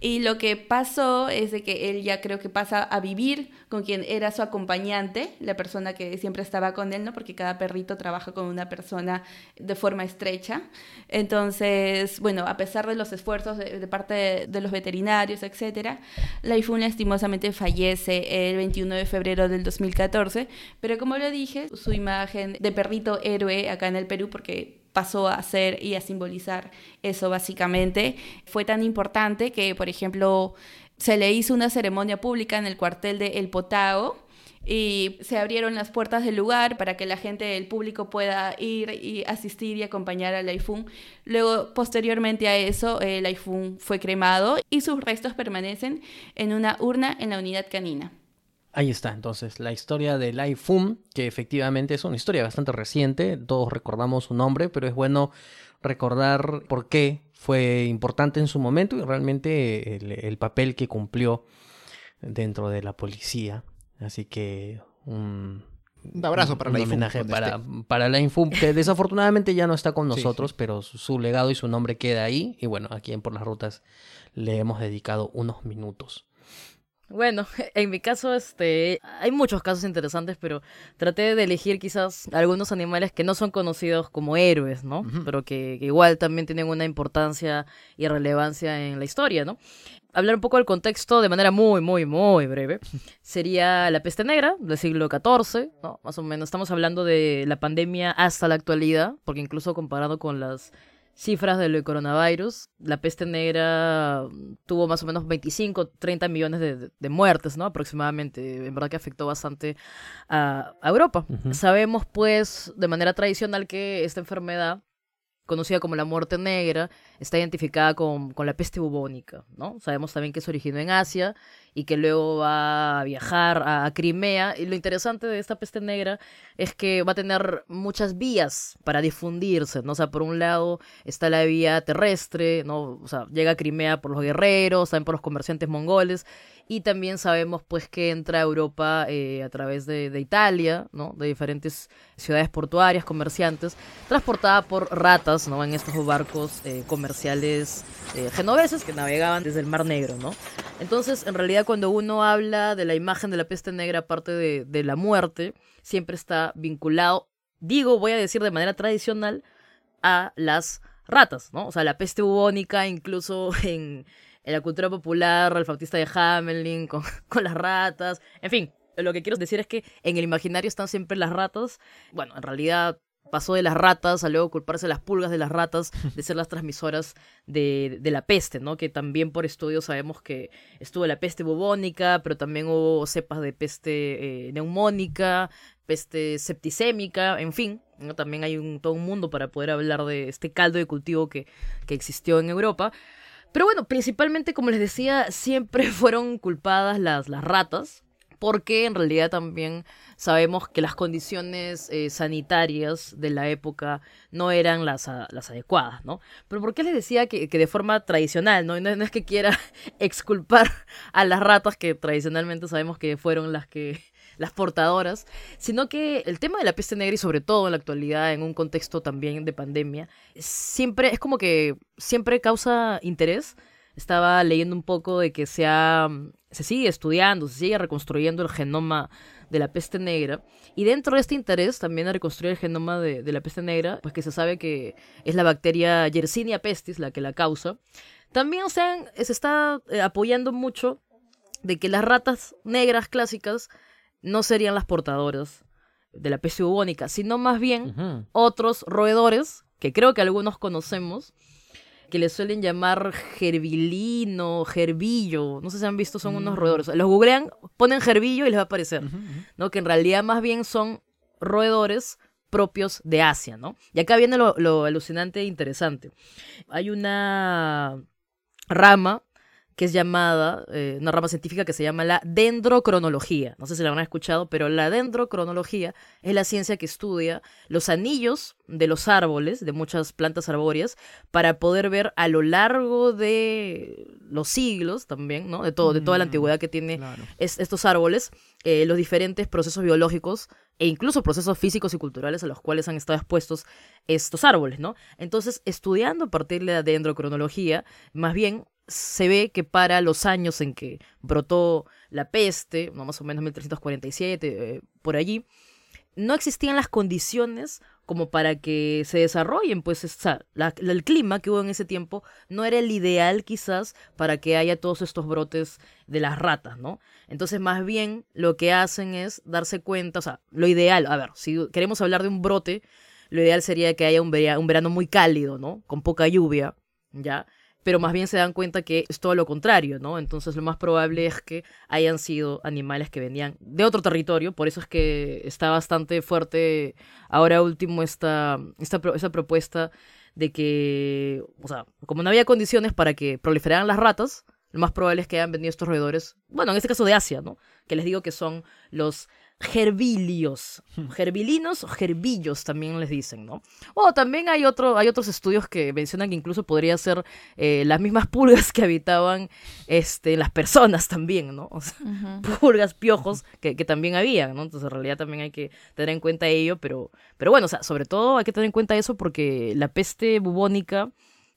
Y lo que pasó es de que él ya creo que pasa a vivir con quien era su acompañante, la persona que siempre estaba con él, ¿no? Porque cada perrito trabaja con una persona de forma estrecha. Entonces, bueno, a pesar de los esfuerzos de, parte de, los veterinarios, etcétera, Laifun lastimosamente fallece el 21 de febrero del 2014 Pero como lo dije, su imagen de perrito héroe acá en el Perú, porque pasó a ser y a simbolizar eso básicamente, fue tan importante que, por ejemplo, se le hizo una ceremonia pública en el cuartel de El Potao y se abrieron las puertas del lugar para que la gente, el público pueda ir y asistir y acompañar al Laifun. Luego, posteriormente a eso, el Laifun fue cremado y sus restos permanecen en una urna en la unidad canina. Ahí está, entonces, la historia del Laifun, que efectivamente es una historia bastante reciente, todos recordamos su nombre, pero es bueno recordar por qué fue importante en su momento y realmente el papel que cumplió dentro de la policía. Así que un, un abrazo para la un homenaje para, para la Infum, que desafortunadamente ya no está con nosotros, pero su, legado y su nombre queda ahí. Y bueno, aquí en Por las Rutas le hemos dedicado unos minutos. Bueno, en mi caso, este, hay muchos casos interesantes, pero traté de elegir quizás algunos animales que no son conocidos como héroes, ¿no? Pero que, que, igual también tienen una importancia y relevancia en la historia, ¿no? hablar un poco del contexto de manera muy, muy, muy breve, sería la peste negra del siglo XIV, ¿no? Más o menos estamos hablando de la pandemia hasta la actualidad, porque incluso comparado con las cifras del coronavirus, la peste negra tuvo más o menos 25, 30 millones de, muertes, ¿no? Aproximadamente. En verdad que afectó bastante a, Europa. Sabemos, pues, de manera tradicional que esta enfermedad conocida como la muerte negra, está identificada con, con, la peste bubónica, ¿no? Sabemos también que se originó en Asia y que luego va a viajar a, Crimea. Y lo interesante de esta peste negra es que va a tener muchas vías para difundirse, ¿no? Sea, por un lado está la vía terrestre, ¿no? O sea, llega a Crimea por los guerreros, también por los comerciantes mongoles, y también sabemos pues que entra a Europa eh, a través de, Italia, ¿no? De diferentes ciudades portuarias, comerciantes, transportada por ratas, ¿no? En estos barcos eh, comerciales eh, genoveses que navegaban desde el Mar Negro, ¿no? Entonces, en realidad cuando uno habla de la imagen de la peste negra, aparte de, la muerte, siempre está vinculado, digo, voy a decir de manera tradicional, a las ratas, ¿no? O sea, la peste bubónica, incluso en, en la cultura popular, el Bautista de Hamelin, con, con las ratas, en fin. Lo que quiero decir es que en el imaginario están siempre las ratas. Bueno, en realidad pasó de las ratas a luego culparse las pulgas de las ratas de ser las transmisoras de, la peste, ¿no? Que también por estudios sabemos que estuvo la peste bubónica, pero también hubo cepas de peste eh, neumónica, peste septicémica, en fin. También hay un, todo un mundo para poder hablar de este caldo de cultivo que, que existió en Europa. Pero bueno, principalmente, como les decía, siempre fueron culpadas las, las ratas, porque en realidad también sabemos que las condiciones eh, sanitarias de la época no eran las, adecuadas, ¿no? Pero ¿por qué les decía que, que de forma tradicional, ¿no? ¿no? es que quiera exculpar a las ratas que tradicionalmente sabemos que fueron las que las portadoras, sino que el tema de la peste negra y sobre todo en la actualidad, en un contexto también de pandemia, siempre es como que siempre causa interés. Estaba leyendo un poco de que se, se sigue estudiando, se sigue reconstruyendo el genoma de la peste negra. Y dentro de este interés también a reconstruir el genoma de, la peste negra, pues que se sabe que es la bacteria Yersinia pestis la que la causa. También se está eh, apoyando mucho de que las ratas negras clásicas no serían las portadoras de la peste bubónica, sino más bien otros roedores, que creo que algunos conocemos, que le suelen llamar gerbilino, gerbillo, no sé si han visto, son unos mm. roedores. Los googlean, ponen gerbillo y les va a aparecer, ¿no? Que en realidad más bien son roedores propios de Asia, ¿no? Y acá viene lo, lo alucinante e interesante. Hay una rama que es llamada, eh, una rama científica que se llama la dendrocronología. No sé si la han escuchado, pero la dendrocronología es la ciencia que estudia los anillos de los árboles, de muchas plantas arbóreas, para poder ver a lo largo de los siglos también, ¿no? De, todo, de toda la mm, antigüedad que tiene estos árboles, eh, los diferentes procesos biológicos e incluso procesos físicos y culturales a los cuales han estado expuestos estos árboles, ¿no? Entonces, estudiando a partir de la dendrocronología, más bien se ve que para los años en que brotó la peste, más o menos 1347, eh, por allí, no existían las condiciones como para que se desarrollen, pues el clima que hubo en ese tiempo no era el ideal quizás para que haya todos estos brotes de las ratas, ¿no? Entonces más bien lo que hacen es darse cuenta, o sea, lo ideal, a ver, si queremos hablar de un brote, lo ideal sería que haya un un verano muy cálido, ¿no? Con poca lluvia, ¿ya? Pero más bien se dan cuenta que es todo lo contrario, ¿no? Entonces lo más probable es que hayan sido animales que venían de otro territorio, por eso es que está bastante fuerte ahora último esta, esta, esta propuesta de que, o sea, como no había condiciones para que proliferaran las ratas, lo más probable es que hayan venido estos roedores, bueno, en este caso de Asia, ¿no? Que les digo que son los gerbilios, gerbilinos o gerbillos también les dicen, ¿no? O también hay, otro, hay otros estudios que mencionan que incluso podría ser eh, las mismas pulgas que habitaban este, las personas también, ¿no? O sea, pulgas, piojos que, que, también habían, ¿no? Entonces en realidad también hay que tener en cuenta ello, pero, pero bueno, o sea, sobre todo hay que tener en cuenta eso porque la peste bubónica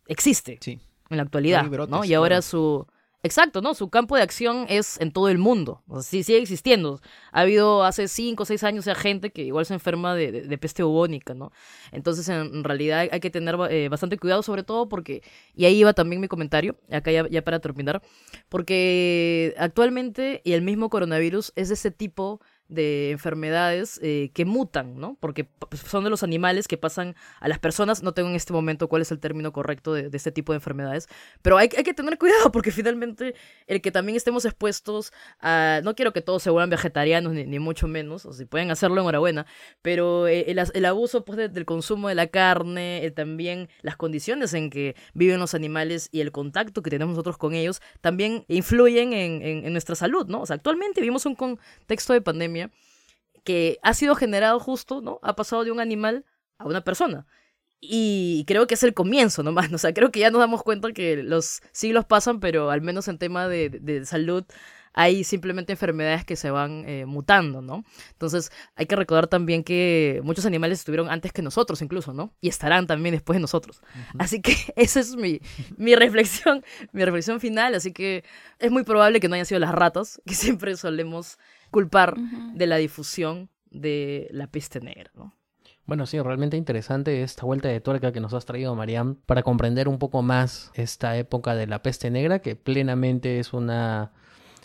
existe sí. en la actualidad, ¿no? Y ahora su Exacto, ¿no? Su campo de acción es en todo el mundo. O sea, sí, sigue existiendo. Ha habido hace cinco o seis años ya gente que igual se enferma de, peste bubónica, ¿no? Entonces, en, realidad hay que tener eh, bastante cuidado, sobre todo porque, y ahí iba también mi comentario, acá ya, ya para terminar, porque actualmente y el mismo coronavirus es de ese tipo de enfermedades eh, que mutan, ¿no? Porque pues, son de los animales que pasan a las personas. No tengo en este momento cuál es el término correcto de, este tipo de enfermedades, pero hay, hay, que tener cuidado porque finalmente el que también estemos expuestos a... No quiero que todos se vuelvan vegetarianos, ni, mucho menos, o si pueden hacerlo, enhorabuena, pero eh, el, abuso pues, del consumo de la carne, eh, también las condiciones en que viven los animales y el contacto que tenemos nosotros con ellos, también influyen en, en nuestra salud, ¿no? O sea, actualmente vivimos un contexto de pandemia que ha sido generado justo, ¿no? Ha pasado de un animal a una persona. Y creo que es el comienzo nomás, o sea, creo que ya nos damos cuenta que los siglos pasan, pero al menos en tema de, salud hay simplemente enfermedades que se van eh, mutando, ¿no? Entonces hay que recordar también que muchos animales estuvieron antes que nosotros incluso, ¿no? Y estarán también después de nosotros. Así que esa es mi, mi reflexión, mi reflexión final, así que es muy probable que no hayan sido las ratas, que siempre solemos culpar de la difusión de la peste negra, ¿no? Bueno, sí, realmente interesante esta vuelta de tuerca que nos has traído, Mariam, para comprender un poco más esta época de la peste negra, que plenamente es una,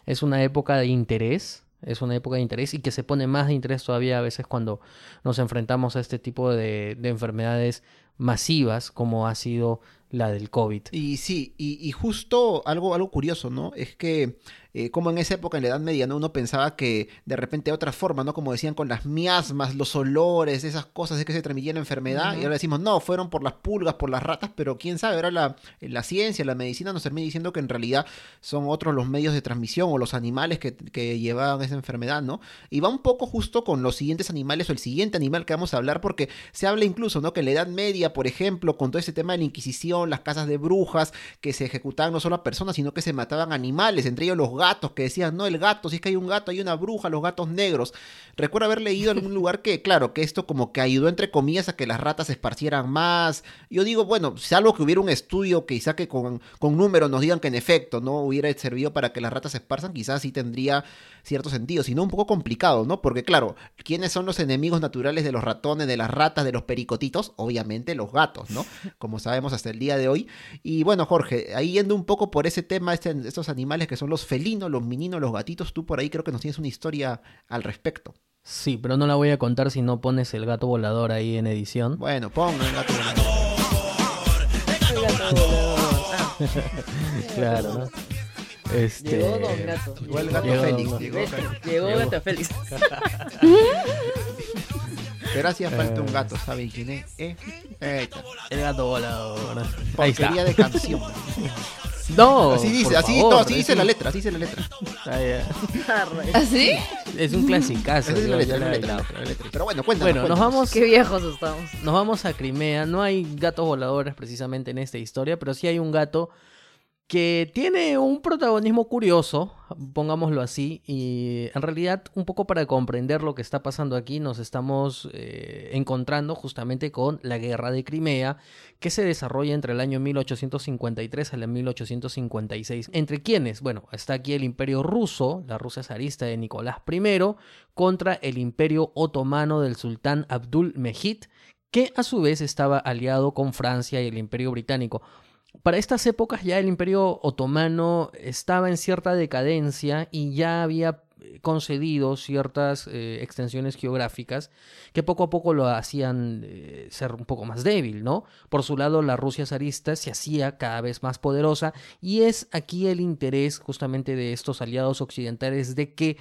es una época de interés, es una época de interés y que se pone más de interés todavía a veces cuando nos enfrentamos a este tipo de, de enfermedades masivas como ha sido la del COVID. Y sí, y, y, justo algo, algo curioso, ¿no? Es que eh, como en esa época, en la Edad Media, ¿no? Uno pensaba que de repente otra forma, ¿no? Como decían con las miasmas, los olores, esas cosas de que se transmitía la enfermedad. Y ahora decimos, no, fueron por las pulgas, por las ratas, pero quién sabe, ahora la, la ciencia, la medicina nos termina diciendo que en realidad son otros los medios de transmisión o los animales que, que llevaban esa enfermedad, ¿no? Y va un poco justo con los siguientes animales o el siguiente animal que vamos a hablar, porque se habla incluso, ¿no? Que en la Edad Media, por ejemplo, con todo ese tema de la Inquisición, las casas de brujas, que se ejecutaban no solo a personas, sino que se mataban animales, entre ellos los gatos, que decían, no, el gato, si es que hay un gato, hay una bruja, los gatos negros. Recuerdo haber leído en algún lugar que, claro, que esto como que ayudó entre comillas a que las ratas se esparcieran más. Yo digo, bueno, salvo que hubiera un estudio que quizá que con, con números nos digan que en efecto no hubiera servido para que las ratas se esparzan, quizás sí tendría cierto sentido, sino un poco complicado, ¿no? Porque claro, ¿quiénes son los enemigos naturales de los ratones, de las ratas, de los pericotitos? Obviamente los gatos, ¿no? Como sabemos hasta el día de hoy. Y bueno, Jorge, ahí yendo un poco por ese tema, este, estos animales que son los felinos, los mininos, los gatitos, tú por ahí creo que nos tienes una historia al respecto. Sí, pero no la voy a contar si no pones el gato volador ahí en edición. Bueno, pongo el gato volador. claro, ¿no? Este... Llegó Don Gato. Llegó el Gato Félix. Llegó, Gato Félix. Pero hacía falta un gato, ¿saben quién es? ¿Eh? El gato volador. Porquería de canción. No, así dice, así, no, así dice la letra, así dice la letra. ¿Así? Es un clasicazo. es la letra, la letra, Pero bueno, cuéntanos. Bueno, nos vamos. Qué viejos estamos. Nos vamos a Crimea. No hay gatos voladores precisamente en esta historia, pero sí hay un gato que tiene un protagonismo curioso, pongámoslo así, y en realidad un poco para comprender lo que está pasando aquí nos estamos eh, encontrando justamente con la guerra de Crimea, que se desarrolla entre el año 1853 al 1856. ¿Entre quiénes? Bueno, está aquí el imperio ruso, la Rusia zarista de Nicolás I, contra el imperio otomano del sultán Abdul Mejid, que a su vez estaba aliado con Francia y el imperio británico. Para estas épocas ya el imperio otomano estaba en cierta decadencia y ya había eh, concedido ciertas eh, extensiones geográficas que poco a poco lo hacían eh, ser un poco más débil, ¿no? Por su lado, la Rusia zarista se hacía cada vez más poderosa y es aquí el interés justamente de estos aliados occidentales de que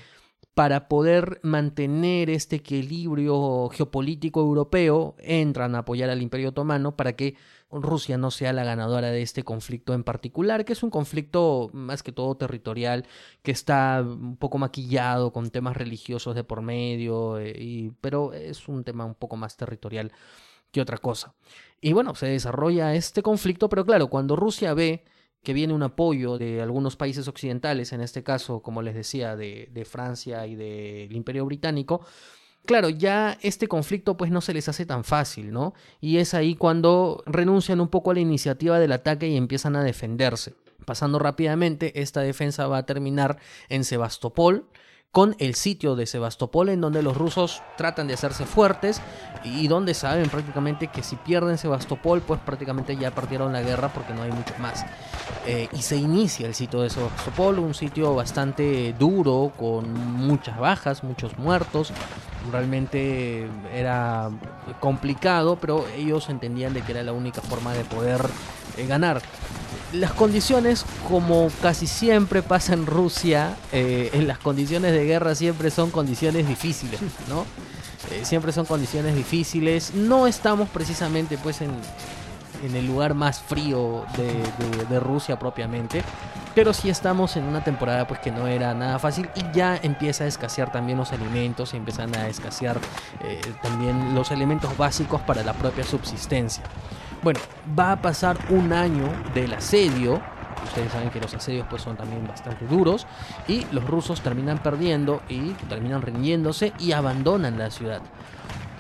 para poder mantener este equilibrio geopolítico europeo, entran a apoyar al Imperio Otomano para que Rusia no sea la ganadora de este conflicto en particular, que es un conflicto más que todo territorial, que está un poco maquillado con temas religiosos de por medio, eh, pero es un tema un poco más territorial que otra cosa. Y bueno, se desarrolla este conflicto, pero claro, cuando Rusia ve que viene un apoyo de algunos países occidentales, en este caso, como les decía, de, de Francia y del Imperio Británico, claro, ya este conflicto pues no se les hace tan fácil, ¿no? Y es ahí cuando renuncian un poco a la iniciativa del ataque y empiezan a defenderse. Pasando rápidamente, esta defensa va a terminar en Sebastopol, con el sitio de Sebastopol en donde los rusos tratan de hacerse fuertes y donde saben prácticamente que si pierden Sebastopol pues prácticamente ya perdieron la guerra porque no hay mucho más. Eh, y se inicia el sitio de Sebastopol, un sitio bastante duro con muchas bajas, muchos muertos. Realmente era complicado, pero ellos entendían de que era la única forma de poder eh, ganar las condiciones, como casi siempre pasa en Rusia, eh, en las condiciones de guerra siempre son condiciones difíciles, ¿no? Eh, siempre son condiciones difíciles. No estamos precisamente pues en, en el lugar más frío de, Rusia propiamente. Pero sí estamos en una temporada pues que no era nada fácil y ya empieza a escasear también los alimentos empiezan a escasear eh, también los elementos básicos para la propia subsistencia. Bueno, va a pasar un año del asedio. Ustedes saben que los asedios pues son también bastante duros y los rusos terminan perdiendo y terminan rindiéndose y abandonan la ciudad.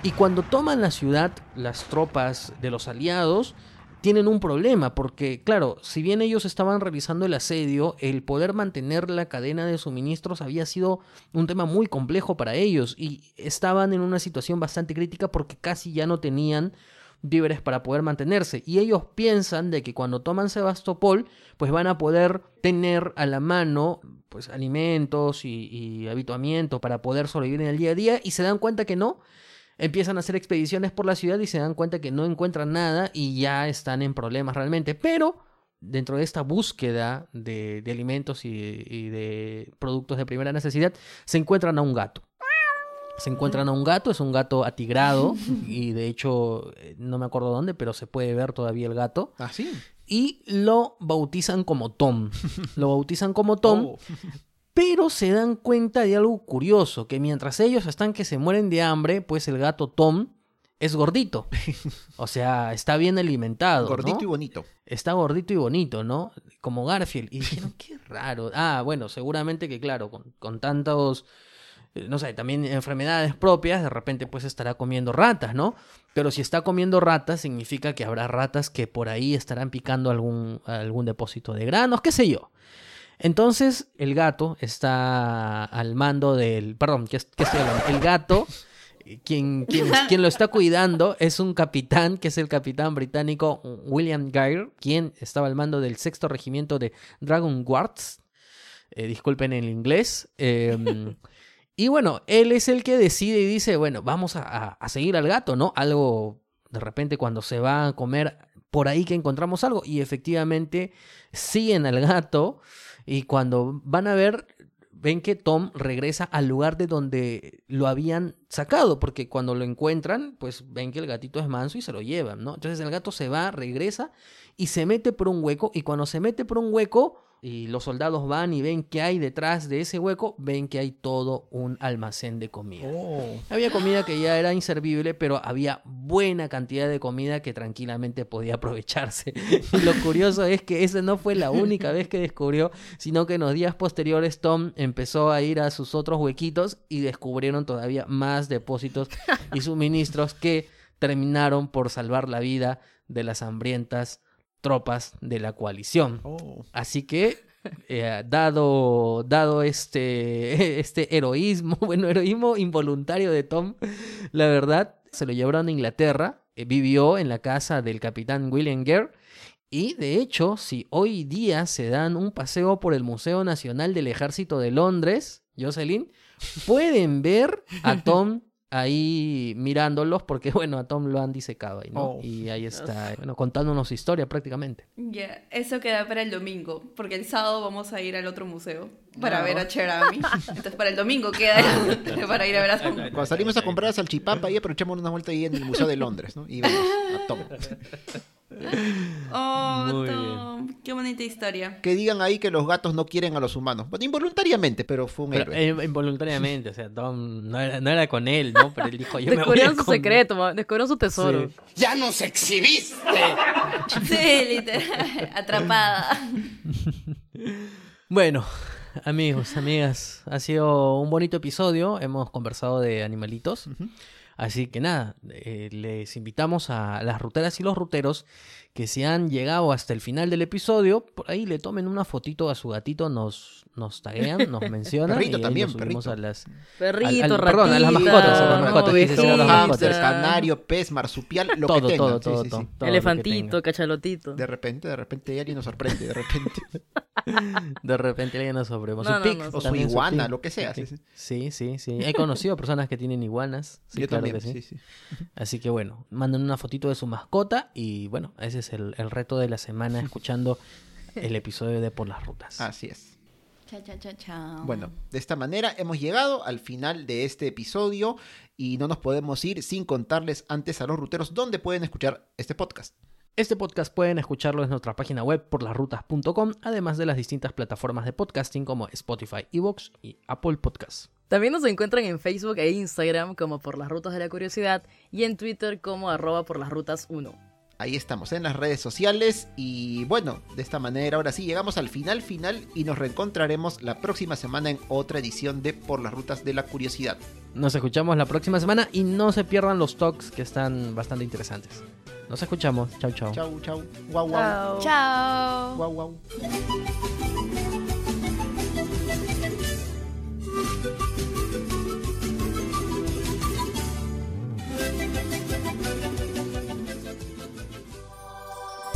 Y cuando toman la ciudad, las tropas de los aliados tienen un problema, porque claro, si bien ellos estaban realizando el asedio, el poder mantener la cadena de suministros había sido un tema muy complejo para ellos y estaban en una situación bastante crítica porque casi ya no tenían víveres para poder mantenerse. Y ellos piensan de que cuando toman Sebastopol, pues van a poder tener a la mano pues alimentos y, y habituamiento para poder sobrevivir en el día a día y se dan cuenta que no. Empiezan a hacer expediciones por la ciudad y se dan cuenta que no encuentran nada y ya están en problemas realmente. Pero dentro de esta búsqueda de, alimentos y de productos de primera necesidad, se encuentran a un gato se encuentran a un gato, es un gato atigrado y de hecho eh, no me acuerdo dónde, pero se puede ver todavía el gato. ¿Ah, sí? Y lo bautizan como Tom. Lo bautizan como Tom. Oh. Pero se dan cuenta de algo curioso, que mientras ellos están que se mueren de hambre, pues el gato Tom es gordito. O sea, está bien alimentado. Gordito y bonito. Está gordito y bonito, ¿no? Como Garfield. Y dijeron, qué raro. Ah, bueno, seguramente que claro, con, con tantos no sé, también enfermedades propias, de repente pues estará comiendo ratas, ¿no? Pero si está comiendo ratas, significa que habrá ratas que por ahí estarán picando algún, algún depósito de granos, qué sé yo. Entonces, el gato está al mando del. Perdón, ¿qué, estoy hablando? El gato, quien, quien, quien, lo está cuidando, es un capitán, que es el capitán británico William Geyer, quien estaba al mando del sexto regimiento de Dragon Guards. Eh, disculpen el inglés. Eh, Y bueno, él es el que decide y dice, bueno, vamos a, seguir al gato, ¿no? Algo, de repente cuando se va a comer, por ahí que encontramos algo. Y efectivamente siguen al gato y cuando van a ver, ven que Tom regresa al lugar de donde lo habían sacado, porque cuando lo encuentran, pues ven que el gatito es manso y se lo llevan, ¿no? Entonces el gato se va, regresa y se mete por un hueco y cuando se mete por un hueco y los soldados van y ven que hay detrás de ese hueco, ven que hay todo un almacén de comida. Oh. Había comida que ya era inservible, pero había buena cantidad de comida que tranquilamente podía aprovecharse. Y lo curioso es que esa no fue la única vez que descubrió, sino que en los días posteriores Tom empezó a ir a sus otros huequitos y descubrieron todavía más depósitos y suministros que terminaron por salvar la vida de las hambrientas tropas de la coalición. Oh. Así que, eh, dado, dado este, este heroísmo, bueno, heroísmo involuntario de Tom, la verdad, se lo llevaron a Inglaterra, eh, vivió en la casa del capitán William Gere, y de hecho, si hoy día se dan un paseo por el Museo Nacional del Ejército de Londres, Jocelyn, pueden ver a Tom ahí mirándolos porque, bueno, a Tom lo han disecado ahí, ¿no? Oh. Y ahí está, bueno, contándonos historia prácticamente. Ya, eso queda para el domingo, porque el sábado vamos a ir al otro museo para ver a Cherami. Entonces, para el domingo queda para ir a ver a Tom. Cuando salimos a comprar salchipapa y aprovechamos una vuelta ahí en el Museo de Londres, ¿no? Y vemos a Tom. Oh, Tom, qué bonita historia. Que digan ahí que los gatos no quieren a los humanos. Bueno, involuntariamente, pero fue un héroe. Eh, involuntariamente, o sea, Tom no era, con él, ¿no? Pero él dijo, yo me voy a su secreto, descubrió su tesoro. ¡Ya nos exhibiste! sí, literal, atrapada. bueno, amigos, amigas, ha sido un bonito episodio. Hemos conversado de animalitos. Así que nada, eh, les invitamos a las ruteras y los ruteros que si han llegado hasta el final del episodio, por ahí le tomen una fotito a su gatito, nos, nos taguean, nos mencionan. perrito y también, perrito. A las, perrito, Perdón, a las mascotas, a las mascotas. hamster, canario, pez, marsupial, lo todo, que. Todo, todo, todo, Elefantito, cachalotito. De repente, de repente alguien nos sorprende, de repente. de repente alguien nos sorprende. su o su iguana, lo que sea. Sí, sí, sí. He conocido personas que tienen iguanas. Sí, Yo claro también, sí. sí. Así que bueno, manden una fotito de su mascota y bueno, ese es el, reto de la semana escuchando el episodio de Por las Rutas. Así es. Chao, chao, chao, chao. Bueno, de esta manera hemos llegado al final de este episodio y no nos podemos ir sin contarles antes a los ruteros dónde pueden escuchar este podcast. Este podcast pueden escucharlo en nuestra página web por porlasrutas.com, además de las distintas plataformas de podcasting como Spotify, Evox y Apple Podcasts. También nos encuentran en Facebook e Instagram como Por las Rutas de la Curiosidad y en Twitter como arroba por las rutas 1. Ahí estamos en las redes sociales y bueno, de esta manera ahora sí llegamos al final final y nos reencontraremos la próxima semana en otra edición de Por las Rutas de la Curiosidad. Nos escuchamos la próxima semana y no se pierdan los talks que están bastante interesantes. Nos escuchamos. Chau, chau. Chau, chau. Guau, guau. Chao. Guau, guau.